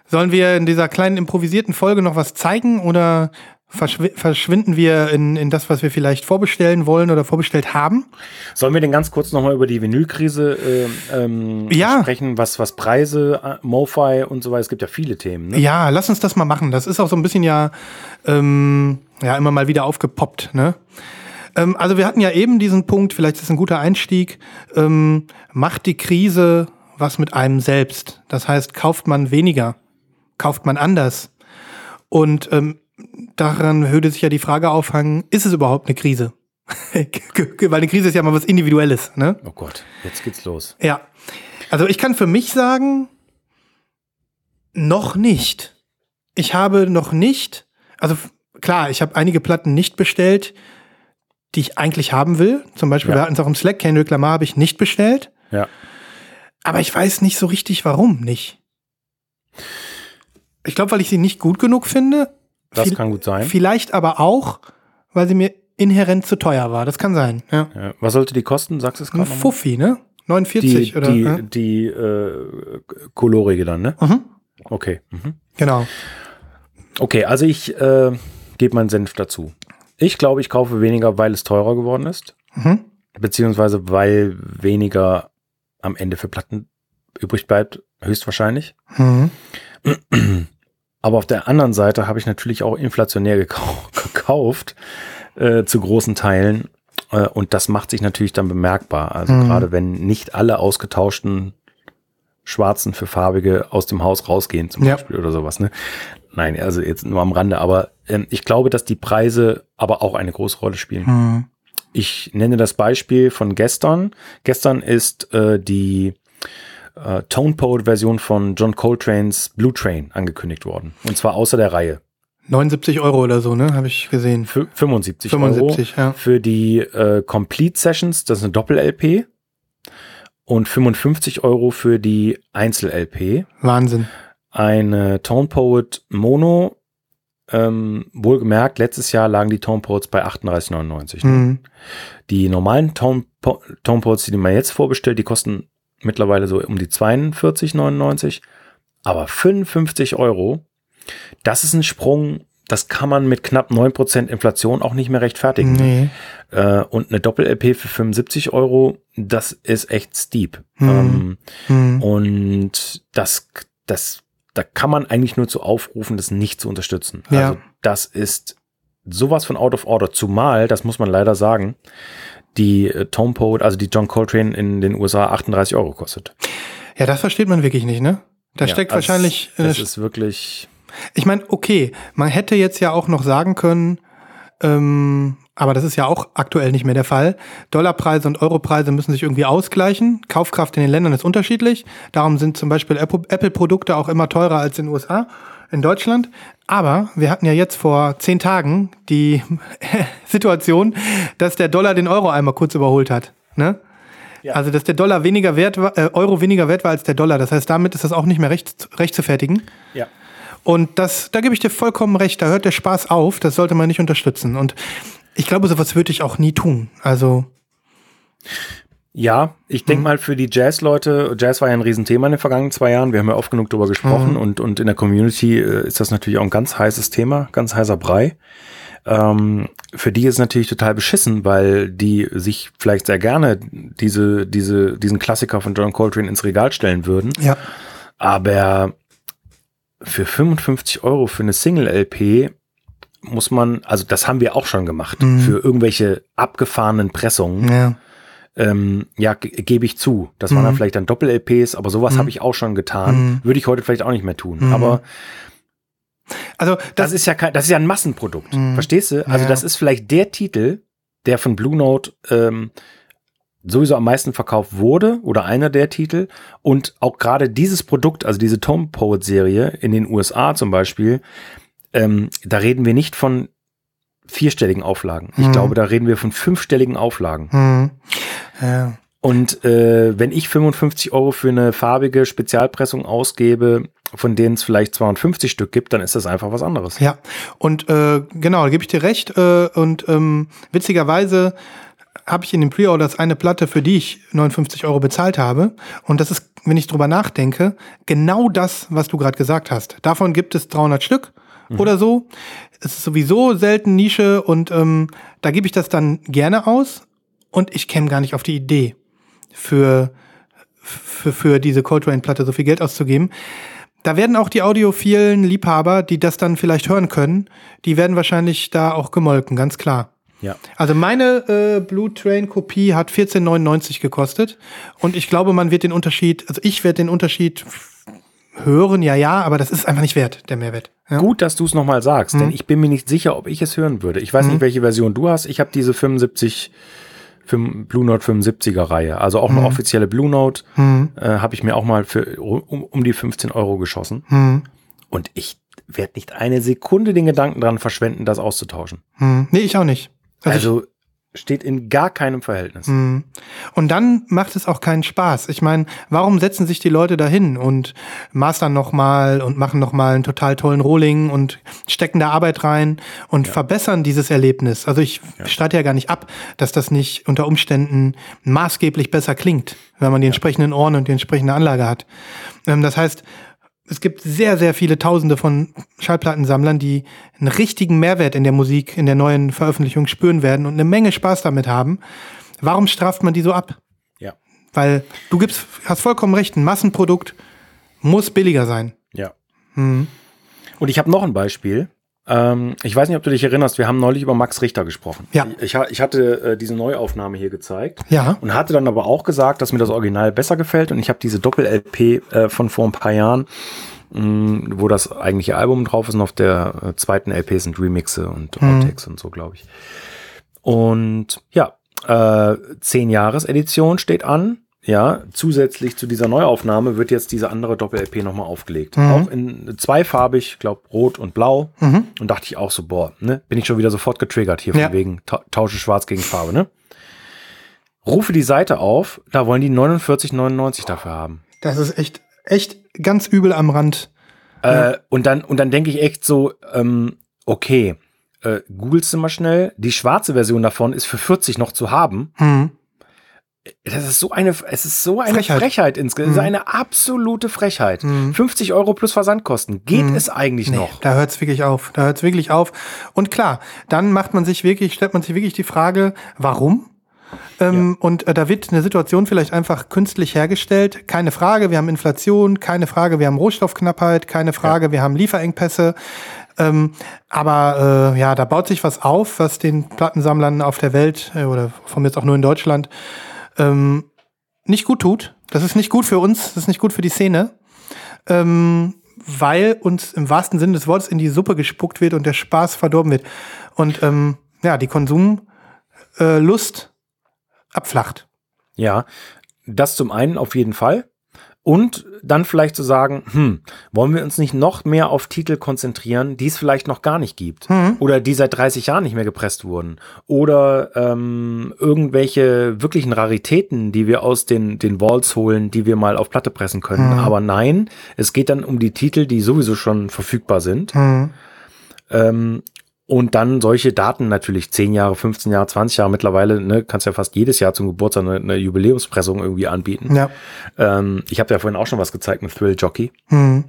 Sollen wir in dieser kleinen improvisierten Folge noch was zeigen oder verschwi verschwinden wir in, in das, was wir vielleicht vorbestellen wollen oder vorbestellt haben? Sollen wir denn ganz kurz nochmal über die Vinylkrise ähm, ähm, Ja. sprechen, was, was Preise, äh, MoFi und so weiter, es gibt ja viele Themen. Ne? Ja, lass uns das mal machen. Das ist auch so ein bisschen ja, ähm, ja immer mal wieder aufgepoppt. Ne? Ähm, also wir hatten ja eben diesen Punkt, vielleicht ist es ein guter Einstieg, ähm, macht die Krise was mit einem selbst. Das heißt, kauft man weniger, kauft man anders. Und ähm, daran würde sich ja die Frage aufhängen, ist es überhaupt eine Krise? Weil eine Krise ist ja mal was Individuelles. Ne? Oh Gott, jetzt geht's los. Ja. Also ich kann für mich sagen, noch nicht. Ich habe noch nicht, also klar, ich habe einige Platten nicht bestellt, die ich eigentlich haben will. Zum Beispiel, Ja. wir hatten es auch im Slack, Kendrick Lamar habe ich nicht bestellt. Ja. Aber ich weiß nicht so richtig, warum nicht. Ich glaube, weil ich sie nicht gut genug finde. Das Viel- kann gut sein. Vielleicht aber auch, weil sie mir inhärent zu teuer war. Das kann sein. Ja. Ja. Was sollte die kosten? Sagst du es Ein gerade nochmal? Fuffi, ne? 49 Die, oder? die, ja? die äh, kolorige dann, ne? Mhm. Okay. Mhm. Genau. Okay, also ich äh, gebe meinen Senf dazu. Ich glaube, ich kaufe weniger, weil es teurer geworden ist. Mhm. Beziehungsweise weil weniger am Ende für Platten übrig bleibt, höchstwahrscheinlich. Mhm. Aber auf der anderen Seite habe ich natürlich auch inflationär gekau gekauft, äh, zu großen Teilen. Äh, und das macht sich natürlich dann bemerkbar. Also Mhm. gerade wenn nicht alle ausgetauschten schwarzen für farbige aus dem Haus rausgehen zum Ja. Beispiel oder sowas. Ne? Nein, also jetzt nur am Rande. Aber ähm, ich glaube, dass die Preise aber auch eine große Rolle spielen. Mhm. Ich nenne das Beispiel von gestern. Gestern ist äh, die äh, Tone Poet Version von John Coltrane's Blue Train angekündigt worden. Und zwar außer der Reihe. 79 Euro oder so, ne? Habe ich gesehen. Für 75, 75, Euro ja. für die äh, Complete Sessions, das ist eine Doppel-LP. Und 55 Euro für die Einzel-LP. Wahnsinn. Eine Tone Poet Mono. Ähm, wohlgemerkt, letztes Jahr lagen die Tone Poets bei 38,99. Mhm. Die normalen Tone, Po- Tone Poets, die man jetzt vorbestellt, die kosten mittlerweile so um die 42,99. Aber 55 Euro, das ist ein Sprung, das kann man mit knapp 9% Inflation auch nicht mehr rechtfertigen. Nee. Äh, und eine Doppel-LP für 75 Euro, das ist echt steep. Mhm. Ähm, Mhm. und das, das, da kann man eigentlich nur zu aufrufen, das nicht zu unterstützen. Ja. Also das ist sowas von out of order. Zumal, das muss man leider sagen, die äh, Tone Poet, also die John Coltrane in den USA 38 Euro kostet. Ja, das versteht man wirklich nicht, ne? Da Ja, steckt also wahrscheinlich. äh, Das ist wirklich. ich meine, okay, man hätte jetzt ja auch noch sagen können, ähm, aber das ist ja auch aktuell nicht mehr der Fall. Dollarpreise und Europreise müssen sich irgendwie ausgleichen. Kaufkraft in den Ländern ist unterschiedlich. Darum sind zum Beispiel Apple- Apple-Produkte auch immer teurer als in den USA, in Deutschland. Aber wir hatten ja jetzt vor zehn Tagen die Situation, dass der Dollar den Euro einmal kurz überholt hat. Ne? Ja. Also, dass der Dollar weniger wert war, äh, Euro weniger wert war als der Dollar. Das heißt, damit ist das auch nicht mehr recht, recht zu fertigen. Ja. Und das, da gebe ich dir vollkommen recht, da hört der Spaß auf, das sollte man nicht unterstützen. Und ich glaube, sowas würde ich auch nie tun. Also, Ja, ich denke mal für die Jazz-Leute, Jazz war ja ein Riesenthema in den vergangenen zwei Jahren, wir haben ja oft genug darüber gesprochen und, und in der Community äh, ist das natürlich auch ein ganz heißes Thema, ganz heißer Brei. Ähm, für die ist es natürlich total beschissen, weil die sich vielleicht sehr gerne diese, diese, diesen Klassiker von John Coltrane ins Regal stellen würden. ja. Aber für 55 Euro für eine Single-LP muss man, also das haben wir auch schon gemacht, Mhm. für irgendwelche abgefahrenen Pressungen. Ja. Ähm, ja, ge- gebe ich zu. Das waren Mhm. dann vielleicht dann Doppel-LPs, aber sowas habe ich auch schon getan. Mhm. Würde ich heute vielleicht auch nicht mehr tun. Mhm. Aber Also, das, das, ist ja kein, das ist ja ein Massenprodukt. Mhm. Verstehst du? Also Ja. das ist vielleicht der Titel, der von Blue Note ähm, sowieso am meisten verkauft wurde oder einer der Titel und auch gerade dieses Produkt, also diese Tom Poet Serie in den USA zum Beispiel, ähm, da reden wir nicht von vierstelligen Auflagen. Ich Mhm. glaube, da reden wir von fünfstelligen Auflagen. hm, ja. Und äh, wenn ich 55 Euro für eine farbige Spezialpressung ausgebe, von denen es vielleicht 250 Stück gibt, dann ist das einfach was anderes. Ja, und äh, genau, da gebe ich dir recht. Äh, und ähm, witzigerweise habe ich in den Pre-Orders eine Platte, für die ich 59 Euro bezahlt habe. Und das ist, wenn ich drüber nachdenke, genau das, was du gerade gesagt hast. Davon gibt es 300 Stück oder so. Es ist sowieso selten Nische und ähm, da gebe ich das dann gerne aus. Und ich käme gar nicht auf die Idee, für, für, für diese Coltrane-Platte so viel Geld auszugeben. Da werden auch die audiophilen Liebhaber, die das dann vielleicht hören können, die werden wahrscheinlich da auch gemolken, ganz klar. Ja. Also meine äh, Blue Train Kopie hat 14,99 gekostet und ich glaube, man wird den Unterschied, also ich werde den Unterschied hören, ja, ja, aber das ist einfach nicht wert, der Mehrwert. Ja? Gut, dass du es nochmal sagst, Mhm. denn ich bin mir nicht sicher, ob ich es hören würde. Ich weiß nicht, welche Version du hast. Ich habe diese 75 fünf- Blue Note 75er Reihe, also auch eine offizielle Blue Note, Mhm. äh, habe ich mir auch mal für um, um die 15 Euro geschossen. Hm. Und ich werde nicht eine Sekunde den Gedanken dran verschwenden, das auszutauschen. Hm. Nee, ich auch nicht. Also, Also, steht in gar keinem Verhältnis. Mhm. Und dann macht es auch keinen Spaß. Ich meine, warum setzen sich die Leute dahin und mastern nochmal und machen nochmal einen total tollen Rolling und stecken da Arbeit rein und verbessern dieses Erlebnis? Also ich streite ja gar nicht ab, dass das nicht unter Umständen maßgeblich besser klingt, wenn man die entsprechenden Ohren und die entsprechende Anlage hat. Ähm, das heißt, es gibt sehr, sehr viele Tausende von Schallplattensammlern, die einen richtigen Mehrwert in der Musik, in der neuen Veröffentlichung spüren werden und eine Menge Spaß damit haben. Warum straft man die so ab? Ja. Weil du gibst, hast vollkommen recht, ein Massenprodukt muss billiger sein. Ja. Und ich habe noch ein Beispiel. Ähm, ich weiß nicht, ob du dich erinnerst, wir haben neulich über Max Richter gesprochen. Ja. Ich, ich hatte äh, diese Neuaufnahme hier gezeigt. Ja. Und hatte dann aber auch gesagt, dass mir das Original besser gefällt. Und ich habe diese Doppel-LP äh, von vor ein paar Jahren, mh, wo das eigentliche Album drauf ist. Und auf der äh, zweiten LP sind Remixe und Outtakes und so, glaube ich. Und ja, äh, 10 Jahres Edition steht an. Ja, zusätzlich zu dieser Neuaufnahme wird jetzt diese andere Doppel-LP nochmal aufgelegt. Auch in zweifarbig, ich glaube rot und blau. Und dachte ich auch so, boah, ne, bin ich schon wieder sofort getriggert hier, Ja. von wegen ta tausche schwarz gegen Farbe, ne? Rufe die Seite auf, da wollen die 49,99 dafür haben. Das ist echt, echt ganz übel am Rand. Äh, und dann, und dann denke ich echt so, ähm, okay, äh, googelst du mal schnell, die schwarze Version davon ist für 40 noch zu haben. Hm. Das ist so eine, es ist so eine Frechheit. Frechheit, insgesamt. Es ist eine absolute Frechheit. 50 Euro plus Versandkosten. Geht es eigentlich Nee, noch? da hört's wirklich auf. Da hört's wirklich auf. Und klar, dann macht man sich wirklich, stellt man sich wirklich die Frage, warum? Ähm, Und äh, da wird eine Situation vielleicht einfach künstlich hergestellt. Keine Frage, wir haben Inflation, keine Frage, wir haben Rohstoffknappheit, keine Frage, wir haben Lieferengpässe. Ähm, aber äh, ja, da baut sich was auf, was den Plattensammlern auf der Welt äh, oder von mir jetzt auch nur in Deutschland ähm, nicht gut tut. Das ist nicht gut für uns, das ist nicht gut für die Szene ähm, weil uns im wahrsten Sinne des Wortes in die Suppe gespuckt wird und der Spaß verdorben wird. Und ähm, ja, die Konsumlust äh, abflacht. Ja, das zum einen auf jeden Fall. Und dann vielleicht zu sagen, hm, wollen wir uns nicht noch mehr auf Titel konzentrieren, die es vielleicht noch gar nicht gibt? Oder die seit 30 Jahren nicht mehr gepresst wurden? Oder ähm, irgendwelche wirklichen Raritäten, die wir aus den, den Vaults holen, die wir mal auf Platte pressen können? Aber nein, es geht dann um die Titel, die sowieso schon verfügbar sind. Ähm, und dann solche Daten natürlich, 10 Jahre, 15 Jahre, 20 Jahre mittlerweile, ne, kannst ja fast jedes Jahr zum Geburtstag eine, eine Jubiläumspressung irgendwie anbieten. Ja. Ähm, ich habe ja vorhin auch schon was gezeigt mit Thrill Jockey. Hm.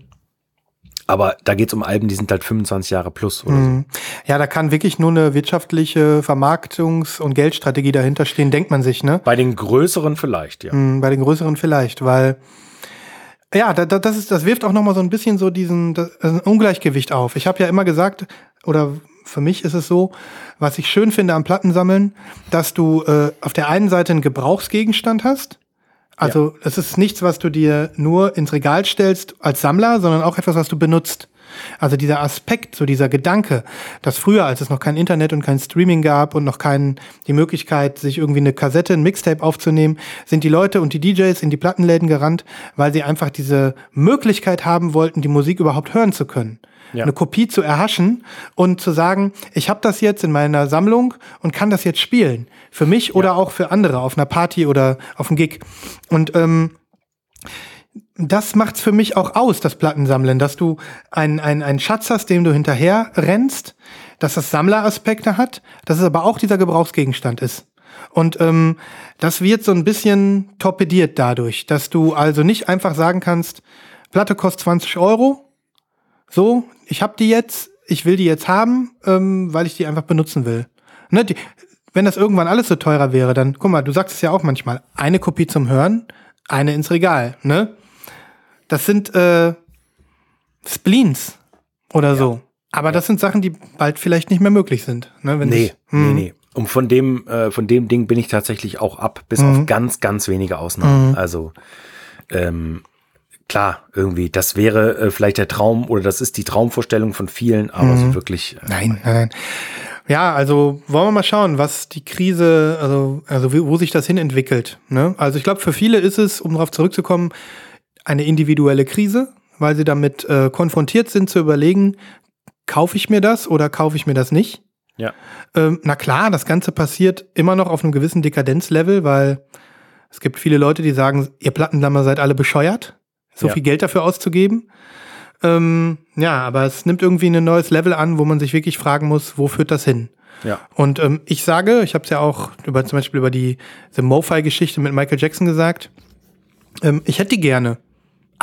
Aber da geht's um Alben, die sind halt 25 Jahre plus oder Hm. Ja, da kann wirklich nur eine wirtschaftliche Vermarktungs- und Geldstrategie dahinter stehen, denkt man sich, ne? so. Bei den größeren vielleicht, ja. Hm, Bei den größeren vielleicht, weil ja, da, da, das, ist, das wirft auch noch mal so ein bisschen so diesen das, ein Ungleichgewicht auf. Ich habe ja immer gesagt, oder für mich ist es so, was ich schön finde am Plattensammeln, dass du äh, auf der einen Seite einen Gebrauchsgegenstand hast. Also es ist nichts, was du dir nur ins Regal stellst als Sammler, sondern auch etwas, was du benutzt. Also dieser Aspekt, so dieser Gedanke, dass früher, als es noch kein Internet und kein Streaming gab und noch kein, die Möglichkeit, sich irgendwie eine Kassette, ein Mixtape aufzunehmen, sind die Leute und die DJs in die Plattenläden gerannt, weil sie einfach diese Möglichkeit haben wollten, die Musik überhaupt hören zu können. Ja. Eine Kopie zu erhaschen und zu sagen, ich habe das jetzt in meiner Sammlung und kann das jetzt spielen. Für mich oder auch für andere auf einer Party oder auf einem Gig. Und ähm, das macht's für mich auch aus, das Plattensammeln, dass du einen einen Schatz hast, dem du hinterher rennst, dass das Sammleraspekte hat, dass es aber auch dieser Gebrauchsgegenstand ist. Und ähm, das wird so ein bisschen torpediert dadurch, dass du also nicht einfach sagen kannst, Platte kostet 20 Euro, so, ich habe die jetzt, ich will die jetzt haben, ähm, weil ich die einfach benutzen will. Ne, die, wenn das irgendwann alles so teurer wäre, dann, guck mal, du sagst es ja auch manchmal, eine Kopie zum Hören, eine ins Regal, ne? Das sind äh, Spleens oder so. Aber das sind Sachen, die bald vielleicht nicht mehr möglich sind. Ne? Wenn Nee, sich- hm. nee, nee. Und von dem, äh, von dem Ding bin ich tatsächlich auch ab, bis Mhm. auf ganz, ganz wenige Ausnahmen. Also, ähm, klar, irgendwie, das wäre äh, vielleicht der Traum oder das ist die Traumvorstellung von vielen, aber so wirklich. Äh, Mhm. Nein, nein, nein. Ja, also wollen wir mal schauen, was die Krise, also, also wo sich das hin entwickelt. Ne? Also ich glaube, für viele ist es, um darauf zurückzukommen, eine individuelle Krise, weil sie damit äh, konfrontiert sind zu überlegen, kaufe ich mir das oder kaufe ich mir das nicht? Ja. Ähm, na klar, das Ganze passiert immer noch auf einem gewissen Dekadenzlevel, weil es gibt viele Leute, die sagen, ihr Plattenlammer seid alle bescheuert, so Ja. viel Geld dafür auszugeben. Ähm, ja, aber es nimmt irgendwie ein neues Level an, wo man sich wirklich fragen muss, wo führt das hin? Ja. Und ähm, ich sage, ich habe es ja auch über zum Beispiel über die The MoFi-Geschichte mit Michael Jackson gesagt, ähm, ich hätte die gerne,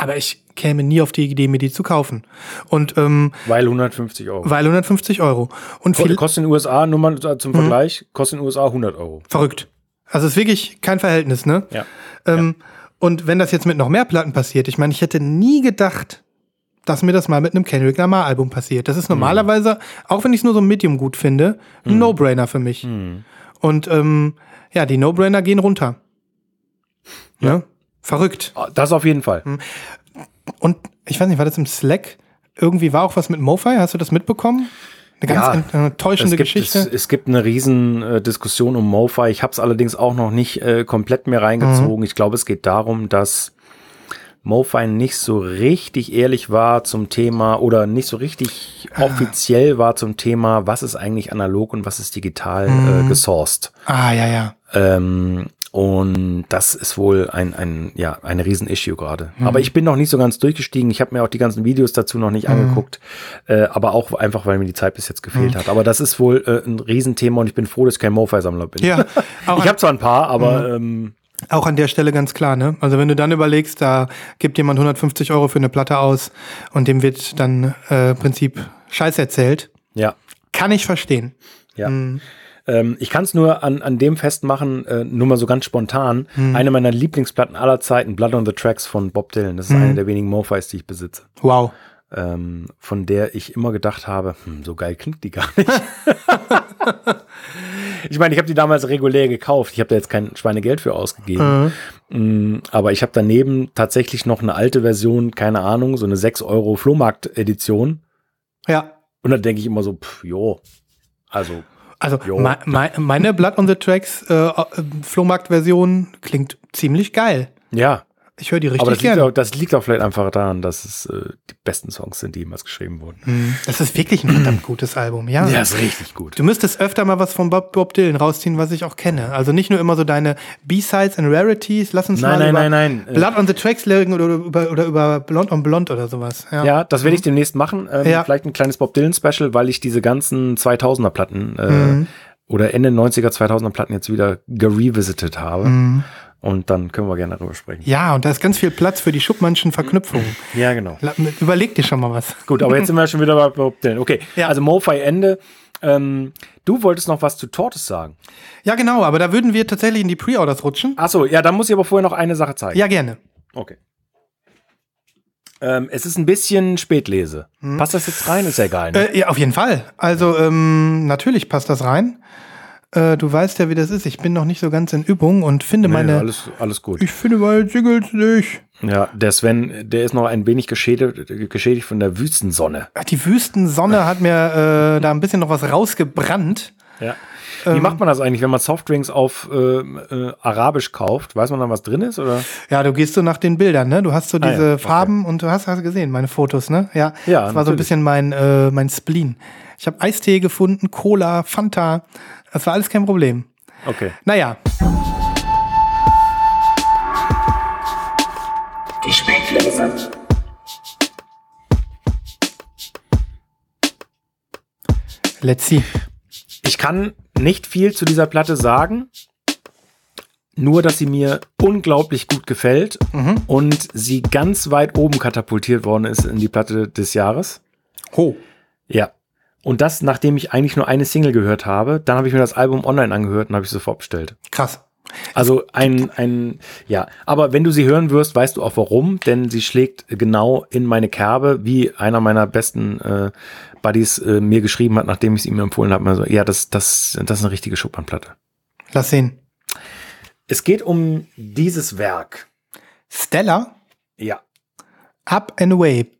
aber ich käme nie auf die Idee, mir die zu kaufen. Und ähm, Weil 150 Euro. weil 150 Euro. Und viel, Kostet in den USA, nur mal zum Vergleich, kostet in den USA 100 Euro. verrückt. Also es ist wirklich kein Verhältnis, ne? Ja. Ähm, Und wenn das jetzt mit noch mehr Platten passiert, ich meine, ich hätte nie gedacht, dass mir das mal mit einem Kendrick Lamar Album passiert. Das ist normalerweise, auch wenn ich es nur so medium gut finde, ein No-Brainer für mich. Und ähm, ja, die No-Brainer gehen runter. Ja. Verrückt. Ah, Das auf jeden Fall. Und ich weiß nicht, war das im Slack? Irgendwie war auch was mit MoFi, hast du das mitbekommen? Eine ganz Ja, ent- äh, täuschende es gibt, Geschichte. Es, es gibt eine riesen äh, Diskussion um MoFi. Ich habe es allerdings auch noch nicht äh, komplett mehr reingezogen. Mhm. Ich glaube, es geht darum, dass MoFi nicht so richtig ehrlich war zum Thema oder nicht so richtig Ah. offiziell war zum Thema, was ist eigentlich analog und was ist digital Mhm. äh, gesourced. ah, ja, ja. Ähm, und das ist wohl ein, ein, ja, ein Riesen-Issue gerade. Mhm. Aber ich bin noch nicht so ganz durchgestiegen. Ich habe mir auch die ganzen Videos dazu noch nicht angeguckt. Äh, aber auch einfach, weil mir die Zeit bis jetzt Mhm. gefehlt hat. Aber das ist wohl äh, ein Riesenthema und ich bin froh, dass ich kein MoFi-Sammler bin. Ja, Ich habe zwar ein paar, aber ähm, auch an der Stelle ganz klar, ne? Also wenn du dann überlegst, da gibt jemand 150 Euro für eine Platte aus und dem wird dann äh, im Prinzip Scheiß erzählt, ja. kann ich verstehen. Ja. Ähm, ich kann es nur an, an dem festmachen, äh, nur mal so ganz spontan. Eine meiner Lieblingsplatten aller Zeiten, Blood on the Tracks von Bob Dylan. Das ist eine der wenigen MoFis, die ich besitze. Wow. ähm, von der ich immer gedacht habe, hm, so geil klingt die gar nicht. ich meine, ich habe die damals regulär gekauft. Ich habe da jetzt kein Schweinegeld für ausgegeben. Mm, aber ich habe daneben tatsächlich noch eine alte Version, keine Ahnung, so eine 6 Euro Flohmarkt-Edition. Ja. Und da denke ich immer so, pff, jo. Also, Also Jo. mei- mei- meine Blood on the Tracks äh, äh, Flohmarkt-Version klingt ziemlich geil. ja. Ich höre die Aber richtig das liegt, gerne. auch, das liegt auch vielleicht einfach daran, dass es äh, die besten Songs sind, die jemals geschrieben wurden. Hm, Das ist wirklich ein verdammt gutes Album, ja. ist richtig gut. Du müsstest öfter mal was von Bob, Bob Dylan rausziehen, was ich auch kenne. Also nicht nur immer so deine B-Sides and Rarities. Lass uns Nein, mal nein, über nein, nein. Äh, Blood on the Tracks legen oder über, oder über Blond on Blond oder sowas. Ja. Ja, das werde ich demnächst machen. Ähm, Ja. Vielleicht ein kleines Bob Dylan Special, weil ich diese ganzen 2000er Platten äh, Mhm. oder Ende 90er, 2000er Platten jetzt wieder gerevisited habe. Mhm. Und dann können wir gerne darüber sprechen. Ja, und da ist ganz viel Platz für die Schuppmannschen Verknüpfungen. Ja, genau. Überleg dir schon mal was. Gut, aber jetzt sind wir schon wieder bei Bob Dylan. Okay, Ja. also MoFi Ende. Ähm, du wolltest noch was zu Tortoise sagen. Ja, genau, aber da würden wir tatsächlich in die Pre-Orders rutschen. Achso, ja, da muss ich aber vorher noch eine Sache zeigen. Ja, gerne. Okay. Ähm, es ist ein bisschen Spätlese. Mhm. Passt das jetzt rein? Ist ja egal. Ne? Äh, ja, auf jeden Fall. Also, ähm, natürlich passt das rein. Äh, du weißt ja, wie das ist. Ich bin noch nicht so ganz in Übung und finde Nee, meine. alles, alles gut. ich finde meine Jingles nicht. Ja, der Sven, der ist noch ein wenig geschädigt, geschädigt von der Wüstensonne. Die Wüstensonne hat mir äh, da ein bisschen noch was rausgebrannt. Ja. Wie macht man das eigentlich, wenn man Softdrinks auf äh, äh, Arabisch kauft? Weiß man dann, was drin ist? Oder? Ja, du gehst so nach den Bildern, ne? Du hast so Ah, diese ja, okay. Farben und du hast, hast gesehen, meine Fotos, ne? Ja, Ja, das war so ein natürlich. bisschen mein, äh, mein Spleen. Ich habe Eistee gefunden, Cola, Fanta. Das war alles kein Problem. Okay. Naja, Die Spätlese. let's see. Ich kann nicht viel zu dieser Platte sagen. Nur, dass sie mir unglaublich gut gefällt und sie ganz weit oben katapultiert worden ist in die Platte des Jahres. Ho. Ja. Und das, nachdem ich eigentlich nur eine Single gehört habe. Dann habe ich mir das Album online angehört und habe ich sofort bestellt. Krass. Also ein, ein, ja, aber wenn du sie hören wirst, weißt du auch warum, denn sie schlägt genau in meine Kerbe, wie einer meiner besten äh, Buddies äh, mir geschrieben hat, nachdem ich es ihm empfohlen habe. Also, ja, das, das, das ist eine richtige Schubernplatte. Lass sehen. Es geht um dieses Werk. Stella, Ja. Up and Away.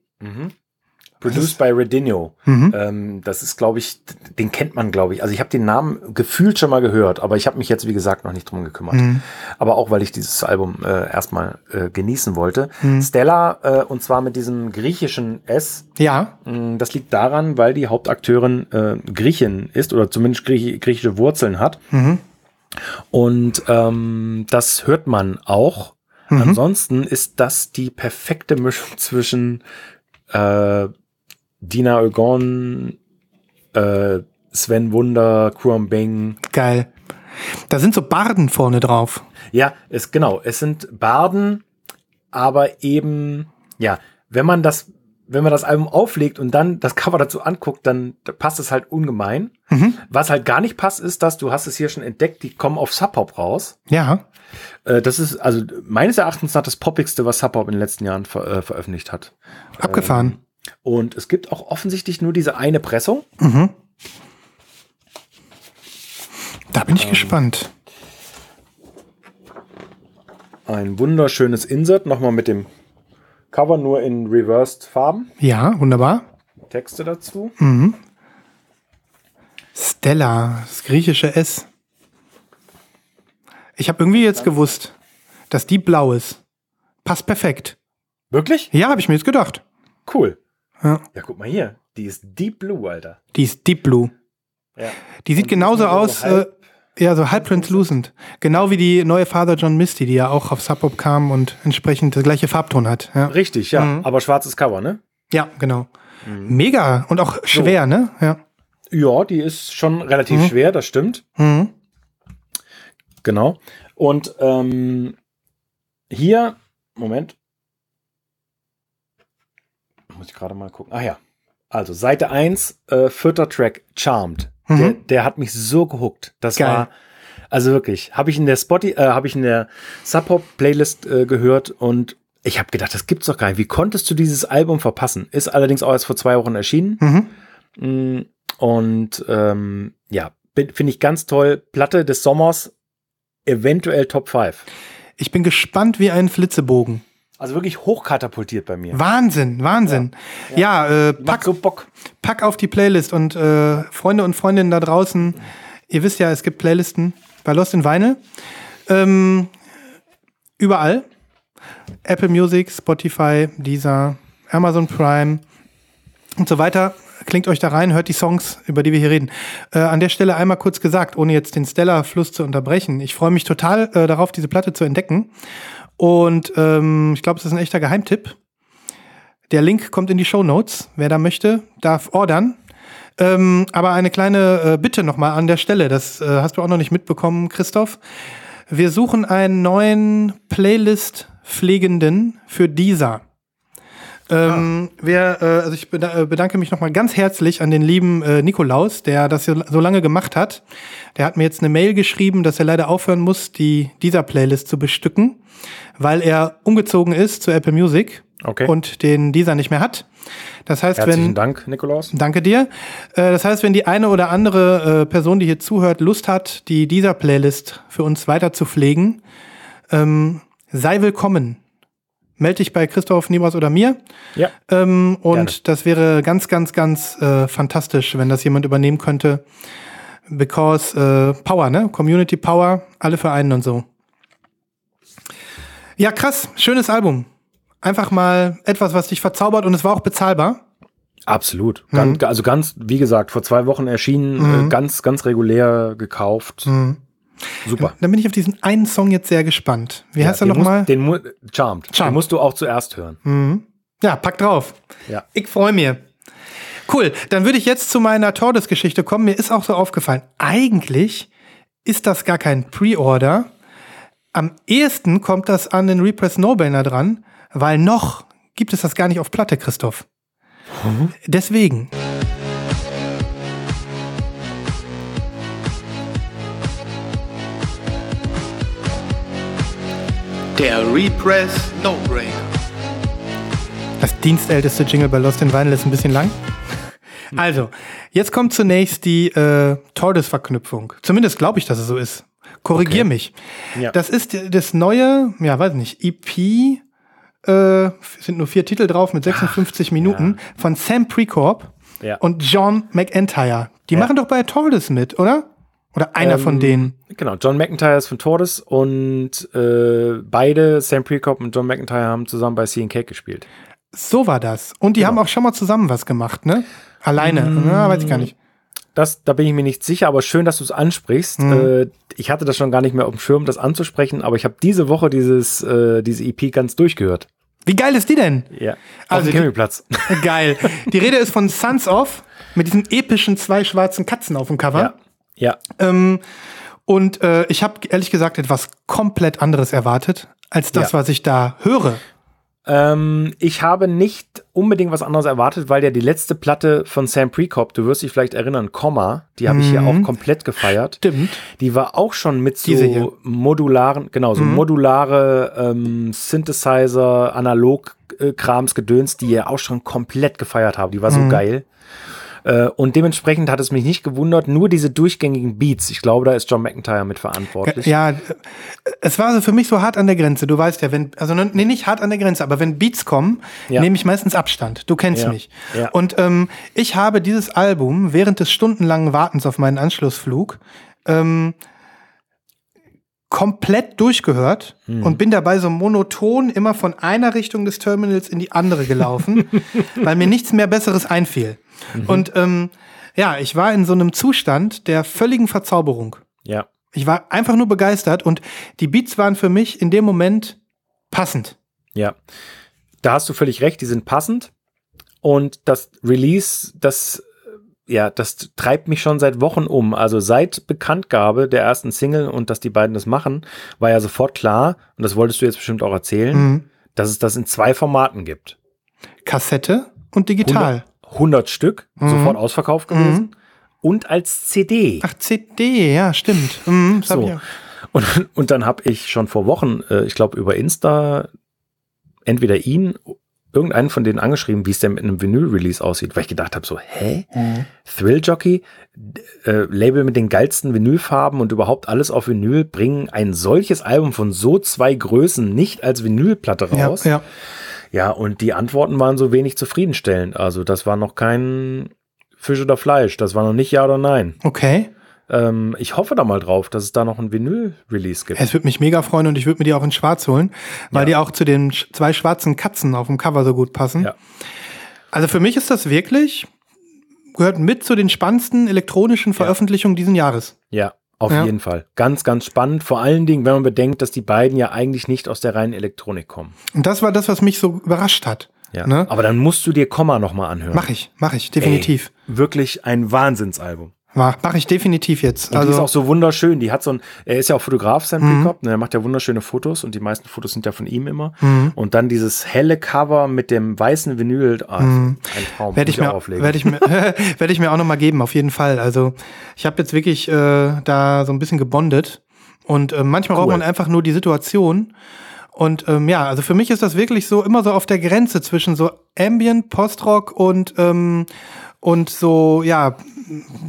Produced by Redinho. Mhm. Ähm, das ist, glaube ich, den kennt man, glaube ich. Also ich habe den Namen gefühlt schon mal gehört, aber ich habe mich jetzt, wie gesagt, noch nicht drum gekümmert. Mhm. Aber auch, weil ich dieses Album äh, erstmal äh, genießen wollte. Stella, äh, und zwar mit diesem griechischen S, Ja, mh, das liegt daran, weil die Hauptakteurin äh, Griechin ist oder zumindest Griech griechische Wurzeln hat. Mhm. Und ähm, das hört man auch. Mhm. Ansonsten ist das die perfekte Mischung zwischen äh, Dina Ögon, äh, Sven Wunder, Kuram Beng. geil. Da sind so Barden vorne drauf. Ja, es genau. Es sind Barden, aber eben ja wenn man das, wenn man das Album auflegt und dann das Cover dazu anguckt, dann passt es halt ungemein. Mhm. Was halt gar nicht passt, ist, dass du hast es hier schon entdeckt, die kommen auf Sub Pop raus. Ja. Äh, das ist also meines Erachtens nach das poppigste, was Sub Pop in den letzten Jahren ver äh, veröffentlicht hat. Abgefahren. Ähm, und es gibt auch offensichtlich nur diese eine Pressung. Mhm. Da bin ich gespannt. Ein wunderschönes Insert, nochmal mit dem Cover nur in reversed Farben. Ja, wunderbar. Texte dazu. Stella, das griechische S. Ich habe irgendwie jetzt gewusst, dass die blau ist. Passt perfekt. Wirklich? Ja, habe ich mir jetzt gedacht. Cool. Ja. Ja, guck mal hier. Die ist Deep Blue, Alter. Die ist Deep Blue. Ja. Die sieht Und genauso nur aus, so halb- äh, ja, so halb translucent. Genau wie die neue Father John Misty, die ja auch auf Sub Pop kam und entsprechend das gleiche Farbton hat. Ja, Richtig, ja. Mhm. Aber schwarzes Cover, ne? ja genau. Mhm. Mega und auch schwer, ne? Ja. Ja, die ist schon relativ Mhm. schwer, das stimmt. Mhm. Genau. Und ähm, hier, Moment. Muss ich gerade mal gucken. Ah ja. Also Seite 1, äh, vierter Track, Charmed. Mhm. Der, der hat mich so gehuckt. Das Geil. war, also wirklich, habe ich in der Spotify, äh, habe ich in der Sub Pop Playlist äh, gehört und ich habe gedacht, das gibt's doch gar nicht. Wie konntest du dieses Album verpassen? Ist allerdings auch erst vor zwei Wochen erschienen. Mhm. Mm, Und ähm, ja, finde ich ganz toll. Platte des Sommers, eventuell Top 5. Ich bin gespannt wie ein Flitzebogen. Also wirklich hochkatapultiert bei mir. Wahnsinn, Wahnsinn. Ja, äh, Macht pack, so Bock. pack auf die Playlist und äh, Freunde und Freundinnen da draußen, ihr wisst ja, es gibt Playlisten bei Lost in Vinyl. Ähm, überall. Apple Music, Spotify, Deezer, Amazon Prime und so weiter. Klingt euch da rein, hört die Songs, über die wir hier reden. Äh, an der Stelle einmal kurz gesagt, ohne jetzt den Stellar-Fluss zu unterbrechen. Ich freue mich total äh, darauf, diese Platte zu entdecken. Und ähm, ich glaube, es ist ein echter Geheimtipp. Der Link kommt in die Show Notes. Wer da möchte, darf ordern. Ähm, aber eine kleine äh, Bitte nochmal an der Stelle. Das äh, hast du auch noch nicht mitbekommen, Christoph. Wir suchen einen neuen Playlist-Pflegenden für dieser. Ähm, wer, äh, also ich äh, bedanke mich nochmal ganz herzlich an den lieben äh, Nikolaus, der das so so lange gemacht hat. Der hat mir jetzt eine Mail geschrieben, dass er leider aufhören muss, die dieser Playlist zu bestücken, weil er umgezogen ist zu Apple Music Okay. und den dieser nicht mehr hat. Das heißt, Herzlichen wenn Dank, Nikolaus. Danke dir. Äh, Das heißt, wenn die eine oder andere äh, Person, die hier zuhört, Lust hat, die dieser Playlist für uns weiter zu pflegen, ähm, sei willkommen. Meld dich bei Christoph Niebers oder mir. Ja. Ähm, und Gerne. das wäre ganz, ganz, ganz äh, fantastisch, wenn das jemand übernehmen könnte. Because äh, Power, ne? Community Power, alle vereinen und so. Ja, krass. Schönes Album. Einfach mal etwas, was dich verzaubert und es war auch bezahlbar. Absolut. Mhm. Ganz, also ganz, wie gesagt, vor zwei Wochen erschienen, äh, ganz, ganz regulär gekauft. Mhm. Super. Dann bin ich auf diesen einen Song jetzt sehr gespannt. Wie heißt er nochmal? Den mu Charmed. Den Charmed. musst du auch zuerst hören. Ja, pack drauf. Ja. Ich freue mich. Cool, dann würde ich jetzt zu meiner Tordes-Geschichte kommen. Mir ist auch so aufgefallen, eigentlich ist das gar kein Pre-Order. Am ehesten kommt das an den Repress No-Brainer dran, weil noch gibt es das gar nicht auf Platte, Christoph. Deswegen. Der Repress No-Brainer. Das dienstälteste Jingle bei Lost in Vinyl ist ein bisschen lang. Also, jetzt kommt zunächst die äh, Tordes-Verknüpfung. Zumindest glaube ich, dass es so ist. Korrigier Okay. mich. Ja. Das ist das neue, ja, weiß nicht, EP, äh, sind nur vier Titel drauf mit 56 Minuten von Sam Precorp Ja. und John McEntire. Die machen doch bei Tordes mit, oder? Oder einer von Ähm, denen. Genau, John McIntyre ist von Tordes und äh, beide, Sam Prekop und John McIntyre, haben zusammen bei Cake gespielt. So war das. Und die genau. haben auch schon mal zusammen was gemacht, ne? Alleine. Mm. Na, weiß ich gar nicht. Das, da bin ich mir nicht sicher, aber schön, dass du es ansprichst. Mhm. Äh, ich hatte das schon gar nicht mehr auf dem Schirm, das anzusprechen, aber ich habe diese Woche dieses, äh, diese EP ganz durchgehört. Wie geil ist die denn? Ja. Also auf dem die- Campingplatz. Geil. Die Rede ist von Sons of mit diesen epischen zwei schwarzen Katzen auf dem Cover. ja. Ja. Ähm, und äh, ich habe ehrlich gesagt etwas komplett anderes erwartet als das, Ja. was ich da höre. Ähm, ich habe nicht unbedingt was anderes erwartet, weil ja die letzte Platte von Sam Prekop, du wirst dich vielleicht erinnern, Komma, die habe ich hier auch komplett gefeiert. Stimmt. Die war auch schon mit so modularen, genau, so modulare ähm, Synthesizer, Analog-Krams, Gedöns, die ihr auch schon komplett gefeiert habe. Die war so geil. Äh, und dementsprechend hat es mich nicht gewundert, nur diese durchgängigen Beats. Ich glaube, da ist John McIntyre mit verantwortlich. Ja, äh, es war so für mich so hart an der Grenze. Du weißt ja, wenn, also ne, nee, nicht hart an der Grenze, aber wenn Beats kommen, Ja. nehme ich meistens Abstand. Du kennst Ja. mich. Ja. Und ähm, ich habe dieses Album während des stundenlangen Wartens auf meinen Anschlussflug ähm, komplett durchgehört Hm. und bin dabei so monoton immer von einer Richtung des Terminals in die andere gelaufen, weil mir nichts mehr Besseres einfiel. Mhm. Und ähm, ja, ich war in so einem Zustand der völligen Verzauberung. Ja. Ich war einfach nur begeistert und die Beats waren für mich in dem Moment passend. Ja, da hast du völlig recht, die sind passend. Und das Release, das, äh, ja, das treibt mich schon seit Wochen um. Also seit Bekanntgabe der ersten Single und dass die beiden das machen, war ja sofort klar, und das wolltest du jetzt bestimmt auch erzählen, Mhm. dass es das in zwei Formaten gibt. Kassette und digital. 100 Stück, Mhm. sofort ausverkauft gewesen. Und als CD. Ach, CD, ja, stimmt. Mhm, So. Und, und dann habe ich schon vor Wochen, äh, ich glaube über Insta, entweder ihn, irgendeinen von denen angeschrieben, wie es denn mit einem Vinyl-Release aussieht, weil ich gedacht habe, so, hä? Thrill Jockey, äh, Label mit den geilsten Vinylfarben und überhaupt alles auf Vinyl, bringen ein solches Album von so zwei Größen nicht als Vinylplatte raus. ja. Ja, und die Antworten waren so wenig zufriedenstellend. Also das war noch kein Fisch oder Fleisch, das war noch nicht Ja oder Nein. Okay. Ähm, ich hoffe da mal drauf, dass es da noch ein Vinyl-Release gibt. Es würde mich mega freuen und ich würde mir die auch in schwarz holen, weil Ja. die auch zu den zwei schwarzen Katzen auf dem Cover so gut passen. Ja. Also für mich ist das wirklich, gehört mit zu den spannendsten elektronischen Veröffentlichungen diesen Jahres. Ja, auf Ja. jeden Fall. Ganz, ganz spannend. Vor allen Dingen, wenn man bedenkt, dass die beiden ja eigentlich nicht aus der reinen Elektronik kommen. Und das war das, was mich so überrascht hat. Ja. Ne? Aber dann musst du dir Komma nochmal anhören. Mach ich, mach ich, definitiv. Ey, wirklich ein Wahnsinnsalbum. Mach, mach ich definitiv jetzt. Und die ist Also, auch so wunderschön. Die hat so ein, er ist ja auch Fotograf, Sam Mhm. Prekop, ne, er macht ja wunderschöne Fotos und die meisten Fotos sind ja von ihm immer. Mhm. Und dann dieses helle Cover mit dem weißen Vinyl, ah, ein Traum. werde Mhm. ich, mir, werd ich, mir, werd ich mir auch noch mal geben, auf jeden Fall. Also ich habe jetzt wirklich äh, da so ein bisschen gebondet. Und äh, manchmal braucht Cool. man einfach nur die Situation. Und ähm, ja, also für mich ist das wirklich so immer so auf der Grenze zwischen so Ambient, Postrock und, ähm, und so, ja,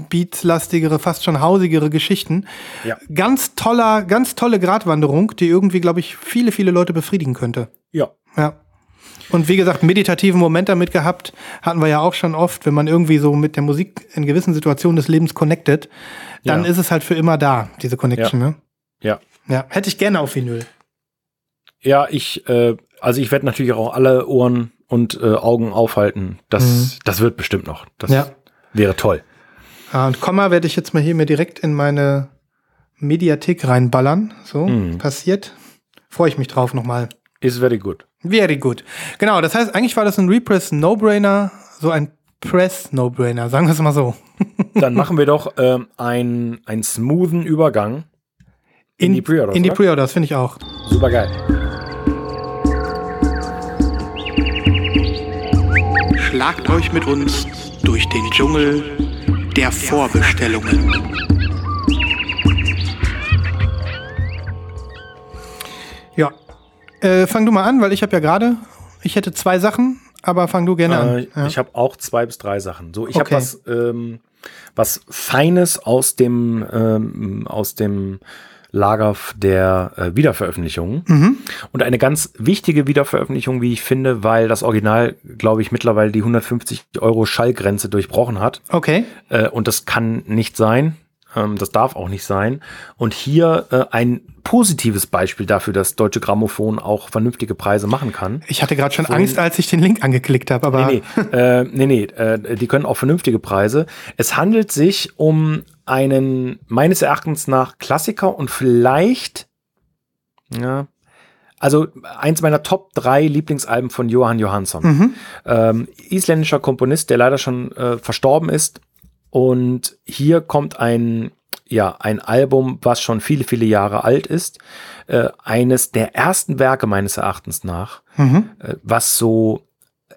beatslastigere, fast schon hausigere Geschichten. Ja. Ganz toller, ganz tolle Gratwanderung, die irgendwie, glaube ich, viele, viele Leute befriedigen könnte. Ja. Ja. Und wie gesagt, meditativen Moment damit gehabt, hatten wir ja auch schon oft, wenn man irgendwie so mit der Musik in gewissen Situationen des Lebens connected, dann Ja. ist es halt für immer da, diese Connection, ne? Ja. Ja, hätte ich gerne auf Vinyl. Ja, ich, äh, also ich werde natürlich auch alle Ohren und äh, Augen aufhalten. Das, das wird bestimmt noch. Das Mhm. Ja. wäre toll. Ah, und Komma werde ich jetzt mal hier mir direkt in meine Mediathek reinballern. So, Mhm. passiert. Freue ich mich drauf nochmal. Ist very good. Very good. Genau, das heißt, eigentlich war das ein Repress No-Brainer, so ein Press No-Brainer, sagen wir es mal so. Dann machen wir doch ähm, ein, einen smoothen Übergang in, die Pre-Orders. In die? Pre-Orders, finde ich auch. Super geil. Schlagt euch mit uns durch den Dschungel der Vorbestellungen. Ja. Äh, fang du mal an, weil ich habe ja gerade, ich hätte zwei Sachen, aber fang du gerne Äh, an. Ja. Ich habe auch zwei bis drei Sachen. So, ich Okay. habe was, ähm, was Feines aus dem, ähm, aus dem Lager der äh, Wiederveröffentlichungen. Mhm. Und eine ganz wichtige Wiederveröffentlichung, wie ich finde, weil das Original, glaube ich, mittlerweile die 150 Euro Schallgrenze durchbrochen hat. Okay. Äh, und das kann nicht sein. Ähm, das darf auch nicht sein. Und hier äh, ein positives Beispiel dafür, dass Deutsche Grammophon auch vernünftige Preise machen kann. Ich hatte gerade schon Angst, als ich den Link angeklickt habe, aber Nee, nee, äh, nee, nee äh, die können auch vernünftige Preise. Es handelt sich um einen meines Erachtens nach Klassiker und vielleicht, ja, also eins meiner Top drei Lieblingsalben von Johann Johansson. Mhm. Ähm, isländischer Komponist, der leider schon äh, verstorben ist. Und hier kommt ein ja ein Album, was schon viele, viele Jahre alt ist. Äh, eines der ersten Werke meines Erachtens nach, Mhm. äh, was so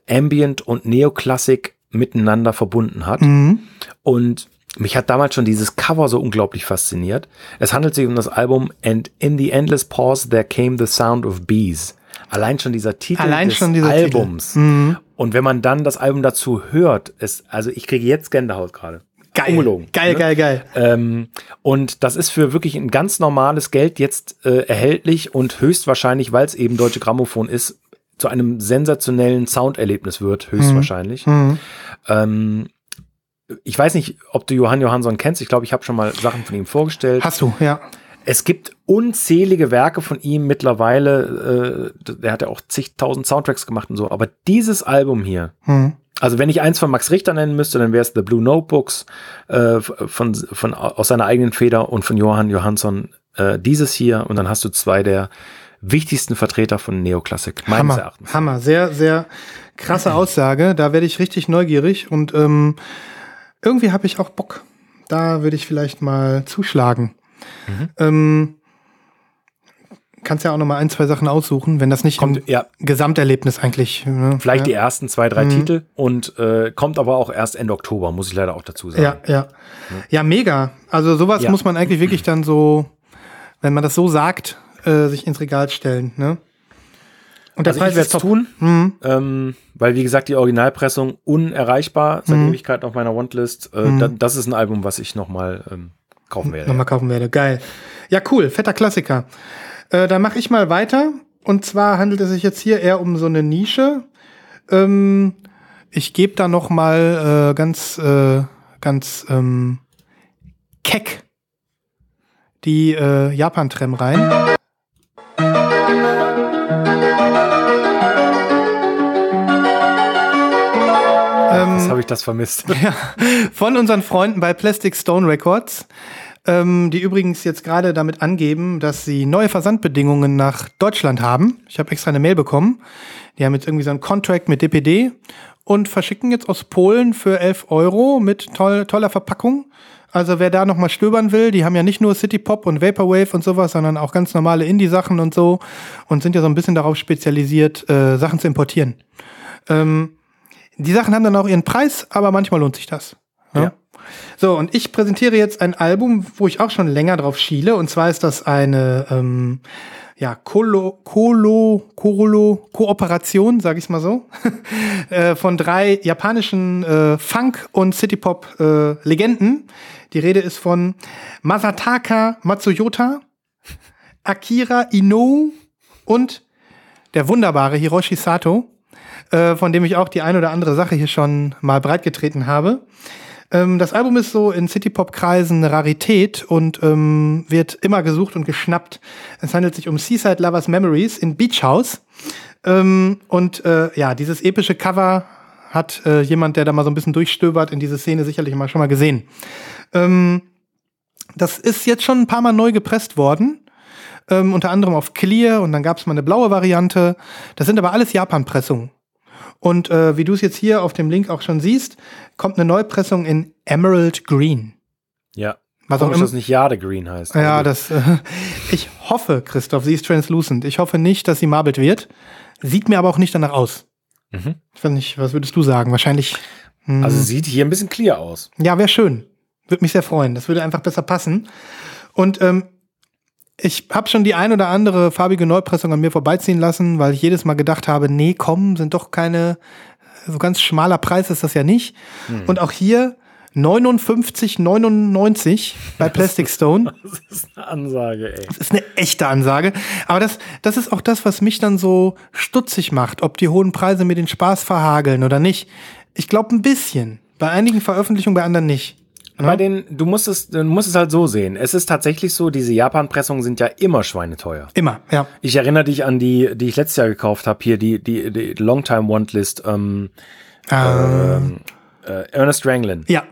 Ambient und Neoklassik miteinander verbunden hat. Mhm. Und mich hat damals schon dieses Cover so unglaublich fasziniert. Es handelt sich um das Album And in the Endless Pause There Came the Sound of Bees. Allein schon dieser Titel Allein des schon dieser Titel. Albums. Mhm. Und wenn man dann das Album dazu hört, ist, also ich kriege jetzt Gänsehaut gerade. Geil. Ungelogen, Geil, ne? geil, geil. Ähm, und das ist für wirklich ein ganz normales Geld jetzt äh, erhältlich und höchstwahrscheinlich, weil es eben Deutsche Grammophon ist, zu einem sensationellen Sounderlebnis wird, höchstwahrscheinlich. Mhm. Ähm, ich weiß nicht, ob du Johann Johansson kennst. Ich glaube, ich habe schon mal Sachen von ihm vorgestellt. Hast du, ja. Es gibt unzählige Werke von ihm mittlerweile. Äh, der hat ja auch zigtausend Soundtracks gemacht und so. Aber dieses Album hier, Mhm. also wenn ich eins von Max Richter nennen müsste, dann wäre es The Blue Notebooks äh, von, von aus seiner eigenen Feder und von Johann Johansson äh, dieses hier. Und dann hast du zwei der wichtigsten Vertreter von Neoklassik meines Hammer, Erachtens. Hammer, sehr, sehr krasse Aussage. Da werde ich richtig neugierig und ähm, irgendwie habe ich auch Bock. Da würde ich vielleicht mal zuschlagen. Mhm. Ähm, kannst ja auch noch mal ein, zwei Sachen aussuchen, wenn das nicht Kommt, im ja, Gesamterlebnis eigentlich. Ne? vielleicht die ja. ersten zwei, drei Mhm. Titel und äh, kommt aber auch erst Ende Oktober, muss ich leider auch dazu sagen. Ja, ja. Ja, mega. Also sowas Ja. muss man eigentlich wirklich dann so, wenn man das so sagt, äh, sich ins Regal stellen. Ne? Und der Also ich Preis werde ist es tun, Mhm. ähm, weil wie gesagt, die Originalpressung unerreichbar seit Mhm. Ewigkeiten auf meiner Wantlist. Äh, Mhm. da, das ist ein Album, was ich nochmal ähm, kaufen werde. Nochmal kaufen werde. Geil. Ja, cool. Fetter Klassiker. Äh, dann mache ich mal weiter. Und zwar handelt es sich jetzt hier eher um so eine Nische. Ähm, ich gebe da noch mal äh, ganz, äh, ganz ähm, keck die äh, Japan-Trem rein. Was habe ich das vermisst? von unseren Freunden bei Plastic Stone Records, ähm, die übrigens jetzt gerade damit angeben, dass sie neue Versandbedingungen nach Deutschland haben. Ich habe extra eine Mail bekommen. Die haben jetzt irgendwie so einen Contract mit DPD und verschicken jetzt aus Polen für 11 Euro mit toll, toller Verpackung. Also wer da noch mal stöbern will, die haben ja nicht nur City Pop und Vaporwave und sowas, sondern auch ganz normale Indie-Sachen und so und sind ja so ein bisschen darauf spezialisiert, äh, Sachen zu importieren. Ähm, die Sachen haben dann auch ihren Preis, aber manchmal lohnt sich das. Ja. Ja. So, und ich präsentiere jetzt ein Album, wo ich auch schon länger drauf schiele. Und zwar ist das eine ähm, ja, Kolo, Kolo, Korolo, Kooperation, sage ich mal so, äh, von drei japanischen äh, Funk- und Citypop-Legenden. Die Rede ist von Masataka Matsuyota, Akira Inoue und der wunderbare Hiroshi Sato, äh, von dem ich auch die ein oder andere Sache hier schon mal breitgetreten habe. Ähm, das Album ist so in Citypop-Kreisen eine Rarität und ähm, wird immer gesucht und geschnappt. Es handelt sich um Seaside Lovers Memories in Beach House. Ähm, und äh, ja, dieses epische Cover hat äh, jemand, der da mal so ein bisschen durchstöbert in diese Szene, sicherlich mal schon mal gesehen. Ähm, das ist jetzt schon ein paar Mal neu gepresst worden. Ähm, unter anderem auf Clear und dann gab es mal eine blaue Variante. Das sind aber alles Japan-Pressungen. Und äh, wie du es jetzt hier auf dem Link auch schon siehst, kommt eine Neupressung in Emerald Green. Ja. Was auch Komisch, immer. dass nicht Jade Green heißt. Ja, das. Äh, ich hoffe, Christoph, sie ist translucent. Ich hoffe nicht, dass sie marbelt wird. Sieht mir aber auch nicht danach aus. Mhm. Ich weiß nicht, was würdest du sagen? Wahrscheinlich. hm, Also sieht hier ein bisschen clear aus. ja, wäre schön. Würde mich sehr freuen. Das würde einfach besser passen. Und ähm, ich habe schon die ein oder andere farbige Neupressung an mir vorbeiziehen lassen, weil ich jedes Mal gedacht habe, nee, komm, sind doch keine, so ganz schmaler Preis ist das ja nicht. Und auch hier 59,99 bei Plastic Stone. Das ist eine Ansage, ey. Das ist eine echte Ansage. Aber das, das ist auch das, was mich dann so stutzig macht, ob die hohen Preise mir den Spaß verhageln oder nicht. Ich glaube ein bisschen. Bei einigen Veröffentlichungen, bei anderen nicht. Bei den, du musst es, du musst es halt so sehen. Es ist tatsächlich so, diese Japan-Pressungen sind ja immer schweineteuer. Immer, ja. Ich erinnere dich an die, die ich letztes Jahr gekauft habe, hier die, die, die Longtime Want-List, ähm, Ähm, äh, Ernest Ranglin. ja.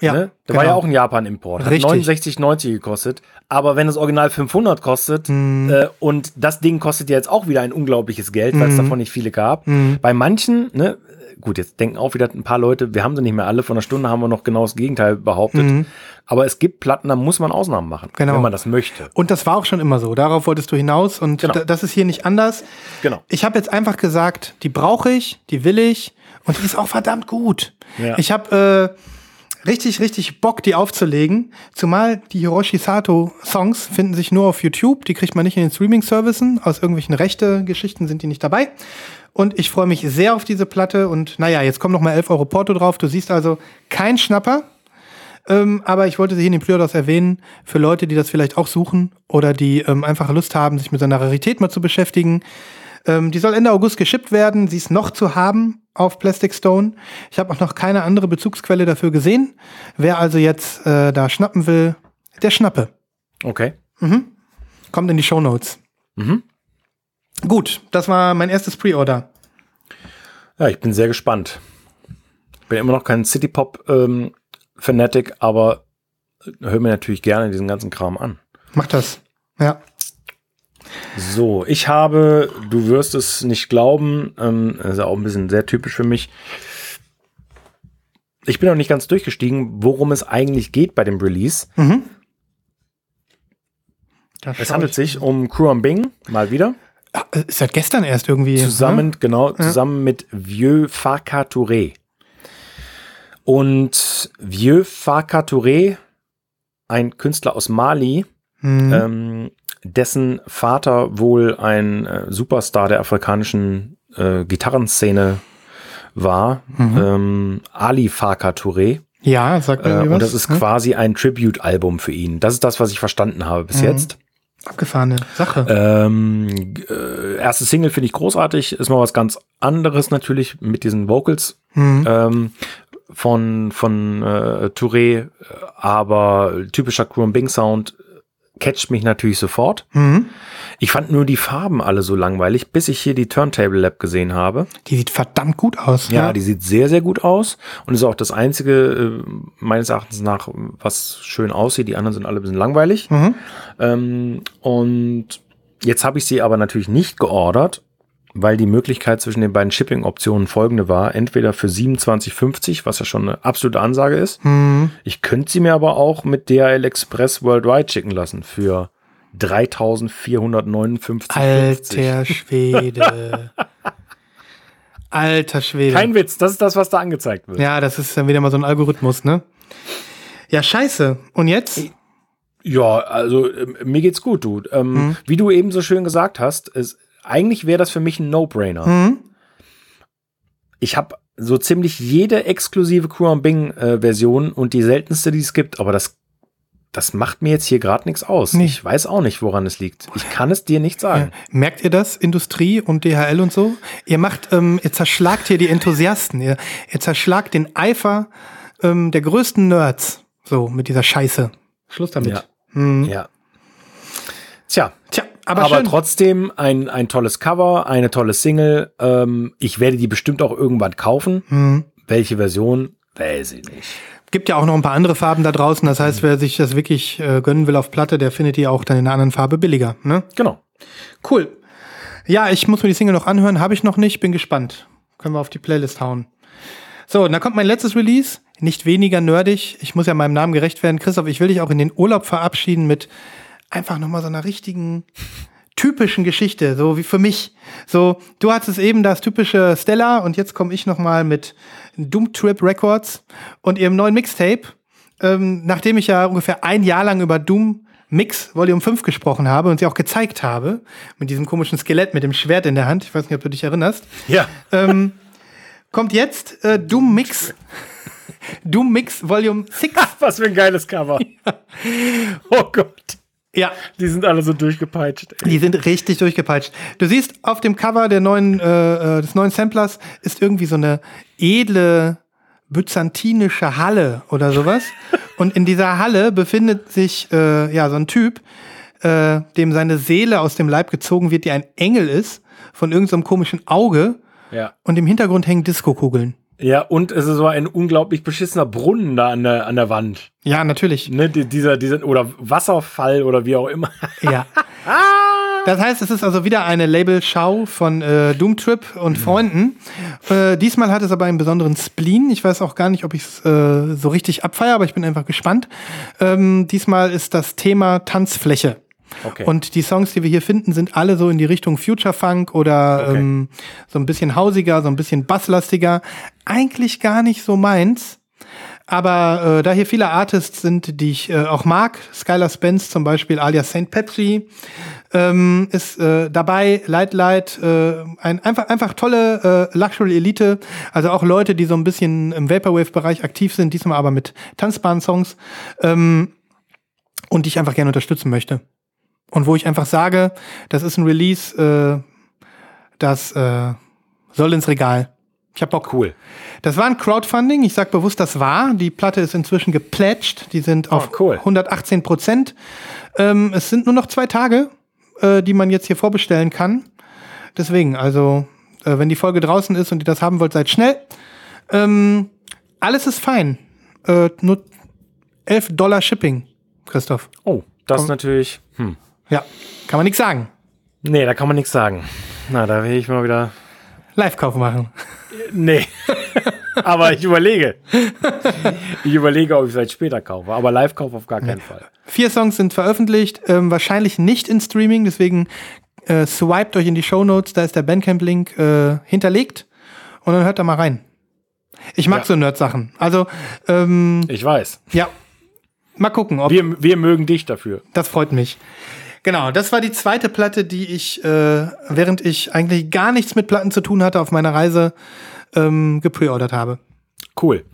Ja. Ne? Der genau. war ja auch ein Japan-Import. Hat Richtig. 69,90 gekostet. Aber wenn das Original 500 kostet Hm. äh, und das Ding kostet ja jetzt auch wieder ein unglaubliches Geld, weil es Mhm. davon nicht viele gab. Bei manchen, ne, gut, jetzt denken auch wieder ein paar Leute, wir haben sie nicht mehr alle, vor einer Stunde haben wir noch genau das Gegenteil behauptet. Mhm. Aber es gibt Platten, da muss man Ausnahmen machen, Genau. wenn man das möchte. Und das war auch schon immer so. Darauf wolltest du hinaus und Genau. da- das ist hier nicht anders. Genau. Ich habe jetzt einfach gesagt, die brauche ich, die will ich und die ist auch verdammt gut. Ja. Ich habe äh, richtig, richtig Bock, die aufzulegen. Zumal die Hiroshi Sato Songs finden sich nur auf YouTube. Die kriegt man nicht in den Streaming-Servicen. Aus irgendwelchen Rechte-Geschichten sind die nicht dabei. Und ich freue mich sehr auf diese Platte. Und naja, jetzt kommen noch mal 11 Euro Porto drauf. Du siehst also kein Schnapper. Ähm, aber ich wollte sie hier in den Plyodos erwähnen, für Leute, die das vielleicht auch suchen oder die ähm, einfach Lust haben, sich mit so einer Rarität mal zu beschäftigen. Ähm, die soll Ende August geschippt werden. Sie ist noch zu haben auf Plastic Stone. Ich habe auch noch keine andere Bezugsquelle dafür gesehen. Wer also jetzt äh, da schnappen will, der schnappe. Okay. Kommt in die Show Notes. Mhm. Gut, das war mein erstes Pre-Order. Ja, ich bin sehr gespannt. Ich bin immer noch kein City Pop ähm, Fanatic, aber höre mir natürlich gerne diesen ganzen Kram an. Macht das. Ja. So, ich habe, du wirst es nicht glauben, ähm, ist ja auch ein bisschen sehr typisch für mich. Ich bin noch nicht ganz durchgestiegen, worum es eigentlich geht bei dem Release. Da Es handelt ich- sich um Kruam Bing, mal wieder. Ah, ist seit gestern erst irgendwie. Zusammen, Ne? genau, zusammen mit Vieux Farka Touré. Und Vieux Farka Touré, ein Künstler aus Mali, Mhm. ähm, dessen Vater wohl ein äh, Superstar der afrikanischen äh, Gitarrenszene war, ähm, Ali Farka Touré. Ja, sagt mir Äh, und das ist ne? quasi ein Tribute-Album für ihn. Das ist das, was ich verstanden habe bis Mhm. jetzt. Abgefahrene Sache. Ähm, äh, erste Single finde ich großartig, ist mal was ganz anderes natürlich mit diesen Vocals Mhm. ähm, von, von äh, Touré, äh, aber typischer Bing Sound catcht mich natürlich sofort. Mhm. Ich fand nur die Farben alle so langweilig, bis ich hier die Turntable Lab gesehen habe. Die sieht verdammt gut aus. Ja, die sieht sehr, sehr gut aus und ist auch das einzige, äh, meines Erachtens nach, was schön aussieht. Die anderen sind alle ein bisschen langweilig. Mhm. Ähm, und jetzt habe ich sie aber natürlich nicht geordert, weil die Möglichkeit zwischen den beiden Shipping-Optionen folgende war. Entweder für 27,50, was ja schon eine absolute Ansage ist. Mhm. Ich könnte sie mir aber auch mit DHL Express Worldwide schicken lassen für 3.459,50. Alter Schwede. Alter Schwede. Kein Witz, das ist das, was da angezeigt wird. ja, das ist dann wieder mal so ein Algorithmus, ne? Ja, scheiße. Und jetzt? Ja, also ähm, mir geht's gut, du. Ähm, Mhm. Wie du eben so schön gesagt hast, ist, eigentlich wäre das für mich ein No-Brainer. Mhm. Ich habe so ziemlich jede exklusive Kruam Bing äh, Version und die seltenste, die es gibt, aber das das macht mir jetzt hier gerade nichts aus. Nee. Ich weiß auch nicht, woran es liegt. Ich kann es dir nicht sagen. Ja. Merkt ihr das, Industrie und DHL und so? Ihr macht, ähm, ihr zerschlagt hier die Enthusiasten. Ihr, ihr zerschlagt den Eifer ähm, der größten Nerds. So, mit dieser Scheiße. Schluss damit. Ja. Mhm. Ja. Tja, Tja, aber, aber, trotzdem ein, ein tolles Cover, eine tolle Single. Ähm, ich werde die bestimmt auch irgendwann kaufen. Mhm. Welche Version? Weiß ich nicht. Gibt ja auch noch ein paar andere Farben da draußen. Das heißt, wer sich das wirklich äh, gönnen will auf Platte, der findet die auch dann in einer anderen Farbe billiger. Ne? Genau. Cool. Ja, ich muss mir die Single noch anhören. Habe ich noch nicht. Bin gespannt. Können wir auf die Playlist hauen. So, und dann kommt mein letztes Release. Nicht weniger nerdig. Ich muss ja meinem Namen gerecht werden. Christoph, ich will dich auch in den Urlaub verabschieden mit einfach nochmal so einer richtigen, typischen Geschichte. So wie für mich. So, du hattest eben das typische Stella und jetzt komme ich nochmal mit Doom Trip Records und ihrem neuen Mixtape. Ähm, nachdem ich ja ungefähr ein Jahr lang über Doom Mix Volume 5 gesprochen habe und sie auch gezeigt habe, mit diesem komischen Skelett mit dem Schwert in der Hand, ich weiß nicht, ob du dich erinnerst, Ja. ähm, kommt jetzt äh, Doom Mix, Doom Mix Volume 6. Was für ein geiles Cover. Oh Gott. Ja, Die sind alle so durchgepeitscht. ey. die sind richtig durchgepeitscht. Du siehst auf dem Cover der neuen, äh, äh, des neuen Samplers ist irgendwie so eine edle byzantinische Halle oder sowas. Und in dieser Halle befindet sich äh, ja so ein Typ, äh, dem seine Seele aus dem Leib gezogen wird, die ein Engel ist, von irgendeinem komischen Auge. Ja. Und im Hintergrund hängen Diskokugeln. Ja, und es ist so ein unglaublich beschissener Brunnen da an der, an der Wand. Ja, natürlich. Ne, die, dieser, dieser, oder Wasserfall oder wie auch immer. Ja. Das heißt, es ist also wieder eine Label-Schau von äh, Doomtrip und Freunden. Äh, diesmal hat es aber einen besonderen Spleen. Ich weiß auch gar nicht, ob ich es äh, so richtig abfeiere, aber ich bin einfach gespannt. Ähm, diesmal ist das Thema Tanzfläche. Okay. Und die Songs, die wir hier finden, sind alle so in die Richtung Future Funk oder Okay. ähm, so ein bisschen hausiger, so ein bisschen basslastiger. Eigentlich gar nicht so meins. Aber äh, da hier viele Artists sind, die ich äh, auch mag, Skylar Spence zum Beispiel alias St. Pepsi, ähm, ist äh, dabei, Light Light, äh, ein, einfach, einfach tolle äh, Luxury Elite, also auch Leute, die so ein bisschen im Vaporwave-Bereich aktiv sind, diesmal aber mit tanzbaren Songs ähm, und die ich einfach gerne unterstützen möchte. Und wo ich einfach sage, das ist ein Release, äh, das äh, soll ins Regal. Ich hab Bock. Cool. Das war ein Crowdfunding. Ich sage bewusst, das war. Die Platte ist inzwischen geplätscht. Die sind auf cool. 118 Prozent. Ähm, es sind nur noch zwei Tage, äh, die man jetzt hier vorbestellen kann. Deswegen, also, äh, wenn die Folge draußen ist und ihr das haben wollt, seid schnell. Ähm, alles ist fein. Äh, nur 11 Dollar Shipping, Christoph. Oh, das ist natürlich. Hm. Ja, kann man nichts sagen. Nee, da kann man nichts sagen. Na, da will ich mal wieder. Live-Kauf machen. Nee. aber ich überlege. Ich überlege, ob ich es vielleicht später kaufe. Aber Live-Kauf auf gar keinen Fall. Vier Songs sind veröffentlicht, ähm, wahrscheinlich nicht in Streaming, deswegen äh, swiped euch in die Show Notes, da ist der Bandcamp-Link äh, hinterlegt und dann hört da mal rein. Ich mag Ja. so Nerd-Sachen. Also, ähm, Ich weiß. ja, mal gucken, ob Wir, wir mögen dich dafür. das freut mich. Genau, das war die zweite Platte, die ich, äh, während ich eigentlich gar nichts mit Platten zu tun hatte, auf meiner Reise ähm, gepreordert habe. Cool.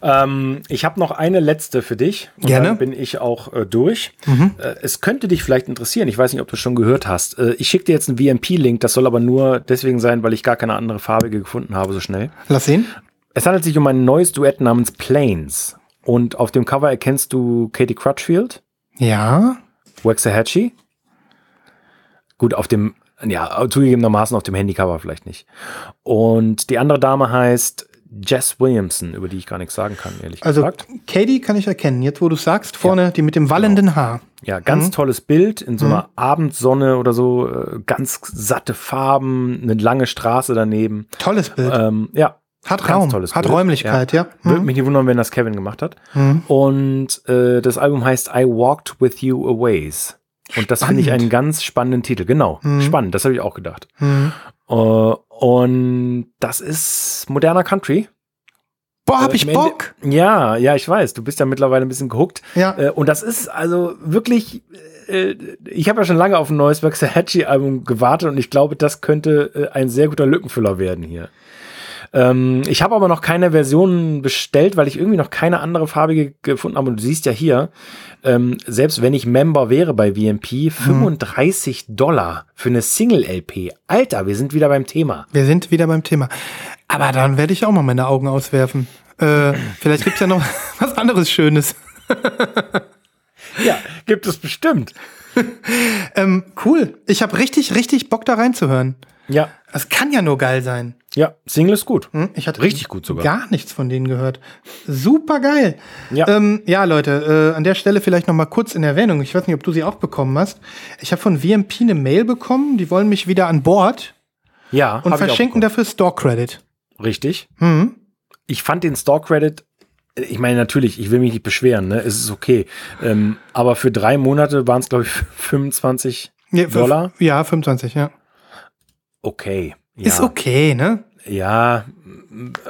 Ähm, ich habe noch eine letzte für dich. Und Gerne. Dann bin ich auch äh, durch. Äh, es könnte dich vielleicht interessieren. Ich weiß nicht, ob du es schon gehört hast. Äh, ich schicke dir jetzt einen VMP-Link. Das soll aber nur deswegen sein, weil ich gar keine andere farbige gefunden habe so schnell. Lass sehen. Es handelt sich um ein neues Duett namens Planes. Und auf dem Cover erkennst du Katie Crutchfield, Ja. Waxahachie. Gut, auf dem, ja, zugegebenermaßen auf dem Handycover vielleicht nicht. Und die andere Dame heißt Jess Williamson, über die ich gar nichts sagen kann, ehrlich Also, gesagt. Katie kann ich erkennen. Jetzt, wo du sagst, vorne die mit dem wallenden Haar. Ja, ganz tolles Bild in so einer Abendsonne oder so, äh, ganz satte Farben, eine lange Straße daneben. Tolles Bild. Ähm, ja. Hat Raum, tolles hat Bild. Räumlichkeit, ja. Würde Mhm. mich nicht wundern, wenn das Kevin gemacht hat. Und äh, das Album heißt I Walked With You a Ways. Und das finde ich einen ganz spannenden Titel. Genau, spannend, das habe ich auch gedacht. Mhm. Äh, und das ist moderner Country. Boah, hab Äh, ich im Ende- Bock. Ja, ja, ich weiß. Du bist ja mittlerweile ein bisschen gehuckt. Ja. Äh, und das ist also wirklich. Äh, ich habe ja schon lange auf ein neues Waxahachie-Album gewartet und ich glaube, das könnte äh, ein sehr guter Lückenfüller werden hier. Ähm, ich habe aber noch keine Version bestellt, weil ich irgendwie noch keine andere farbige gefunden habe. Und du siehst ja hier, ähm, selbst wenn ich Member wäre bei VMP, 35 Dollar für eine Single-LP. Alter, wir sind wieder beim Thema. Wir sind wieder beim Thema. Aber dann werde ich auch mal meine Augen auswerfen. Äh, vielleicht gibt's ja noch was anderes Schönes. Ja, gibt es bestimmt. Ähm, cool. Ich habe richtig, richtig Bock da reinzuhören. Ja, Das kann ja nur geil sein. Ja, Single ist gut. Hm? Ich hatte Richtig gut sogar. gar nichts von denen gehört. Super geil. Ja. ähm, ja Leute, äh, an der Stelle vielleicht noch mal kurz in Erwähnung. Ich weiß nicht, ob du sie auch bekommen hast. Ich habe von VMP eine Mail bekommen. Die wollen mich wieder an Bord Ja, und verschenken dafür Store Credit. Richtig. Mhm. Ich fand den Store Credit, ich meine, natürlich, ich will mich nicht beschweren, ne? Es ist okay. Ähm, aber für drei Monate waren es, glaube ich, 25 Ja, Dollar. Ja, 25, ja. Okay. Ja, Ist okay, ne? Ja,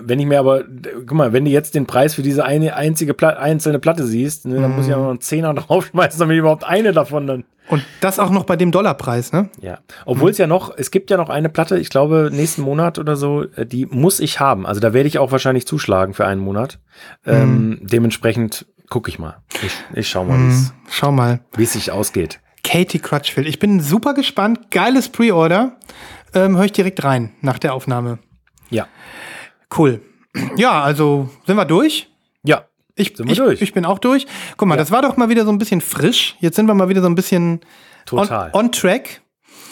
wenn ich mir aber, guck mal, wenn du jetzt den Preis für diese eine einzige Pla einzelne Platte siehst, ne, dann muss ich ja noch einen Zehner draufschmeißen, damit ich überhaupt eine davon dann. Und das auch noch bei dem Dollarpreis, ne? Ja. Obwohl es ja noch, es gibt ja noch eine Platte, ich glaube, nächsten Monat oder so, äh, die muss ich haben. Also da werde ich auch wahrscheinlich zuschlagen für einen Monat. Ähm, dementsprechend gucke ich mal. Ich, ich schau mal, wie's Schau mal. wie es sich ausgeht. Katie Crutchfield. Ich bin super gespannt. Geiles Pre-Order. Ähm, Hör ich direkt rein nach der Aufnahme. Ja. Cool. Ja, also sind wir durch? Ja. Ich, Sind wir ich, durch. ich bin auch durch. Guck mal, das war doch mal wieder so ein bisschen frisch. Jetzt sind wir mal wieder so ein bisschen Total. On, on track.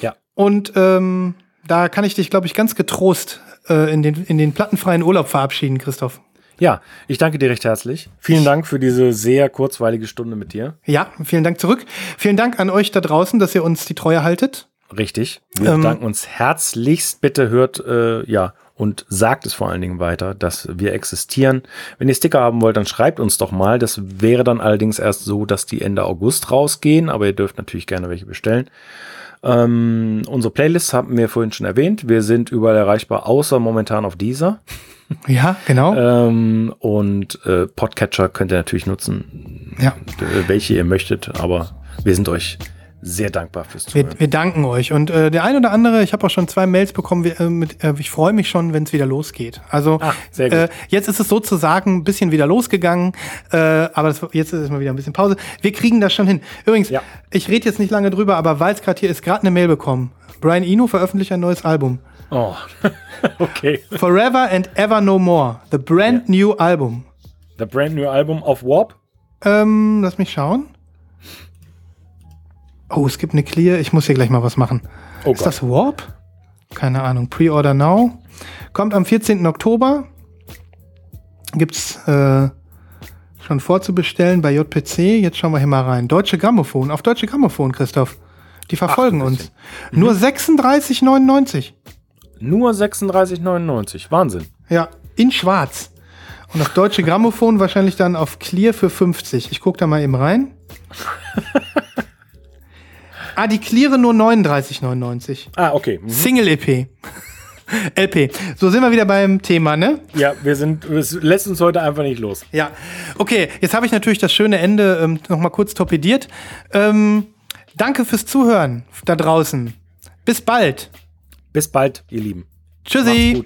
Ja. Und ähm, da kann ich dich, glaube ich, ganz getrost äh, in, den, in den plattenfreien Urlaub verabschieden, Christoph. Ja, ich danke dir recht herzlich. Vielen Dank für diese sehr kurzweilige Stunde mit dir. Ja, vielen Dank zurück. Vielen Dank an euch da draußen, dass ihr uns die Treue haltet. Richtig. Wir Ähm, bedanken uns herzlichst. Bitte hört, äh, ja, und sagt es vor allen Dingen weiter, dass wir existieren. Wenn ihr Sticker haben wollt, dann schreibt uns doch mal. Das wäre dann allerdings erst so, dass die Ende August rausgehen, aber ihr dürft natürlich gerne welche bestellen. Ähm, unsere Playlists haben wir vorhin schon erwähnt. Wir sind überall erreichbar, außer momentan auf dieser. Ja, genau. Ähm, und äh, Podcatcher könnt ihr natürlich nutzen, ja. äh, welche ihr möchtet, aber wir sind euch sehr dankbar fürs Zuhören. Wir, wir danken euch. Und äh, der ein oder andere, ich habe auch schon zwei Mails bekommen, wir, äh, mit, äh, ich freue mich schon, wenn es wieder losgeht. Also sehr gut. Äh, jetzt ist es sozusagen ein bisschen wieder losgegangen, äh, aber das, jetzt ist es mal wieder ein bisschen Pause. Wir kriegen das schon hin. Übrigens, Ja. ich rede jetzt nicht lange drüber, aber weil es gerade hier ist, gerade eine Mail bekommen. Brian Eno veröffentlicht ein neues Album. Oh, okay. Forever and Ever No More. The brand new Album. The brand new album of Warp. Ähm, lass mich schauen. Oh, es gibt eine Clear. Ich muss hier gleich mal was machen. Oh ist das Warp? Keine Ahnung. Pre-Order now. Kommt am 14. Oktober. Gibt's äh, schon vorzubestellen bei JPC. Jetzt schauen wir hier mal rein. Deutsche Grammophon. Auf Deutsche Grammophon, Christoph. Die verfolgen Ach, uns. Nur 36,99. Nur 36,99. Wahnsinn. Ja, in schwarz. Und auf Deutsche Grammophon wahrscheinlich dann auf Clear für 50. Ich guck da mal eben rein. ah, die Cleare nur 39,99. Ah, okay. Mhm. Single EP. LP. So sind wir wieder beim Thema, ne? Ja, wir sind, es lässt uns heute einfach nicht los. Ja. Okay, jetzt habe ich natürlich das schöne Ende ähm, noch mal kurz torpediert. Ähm, danke fürs Zuhören da draußen. Bis bald. Bis bald, ihr Lieben. Tschüssi.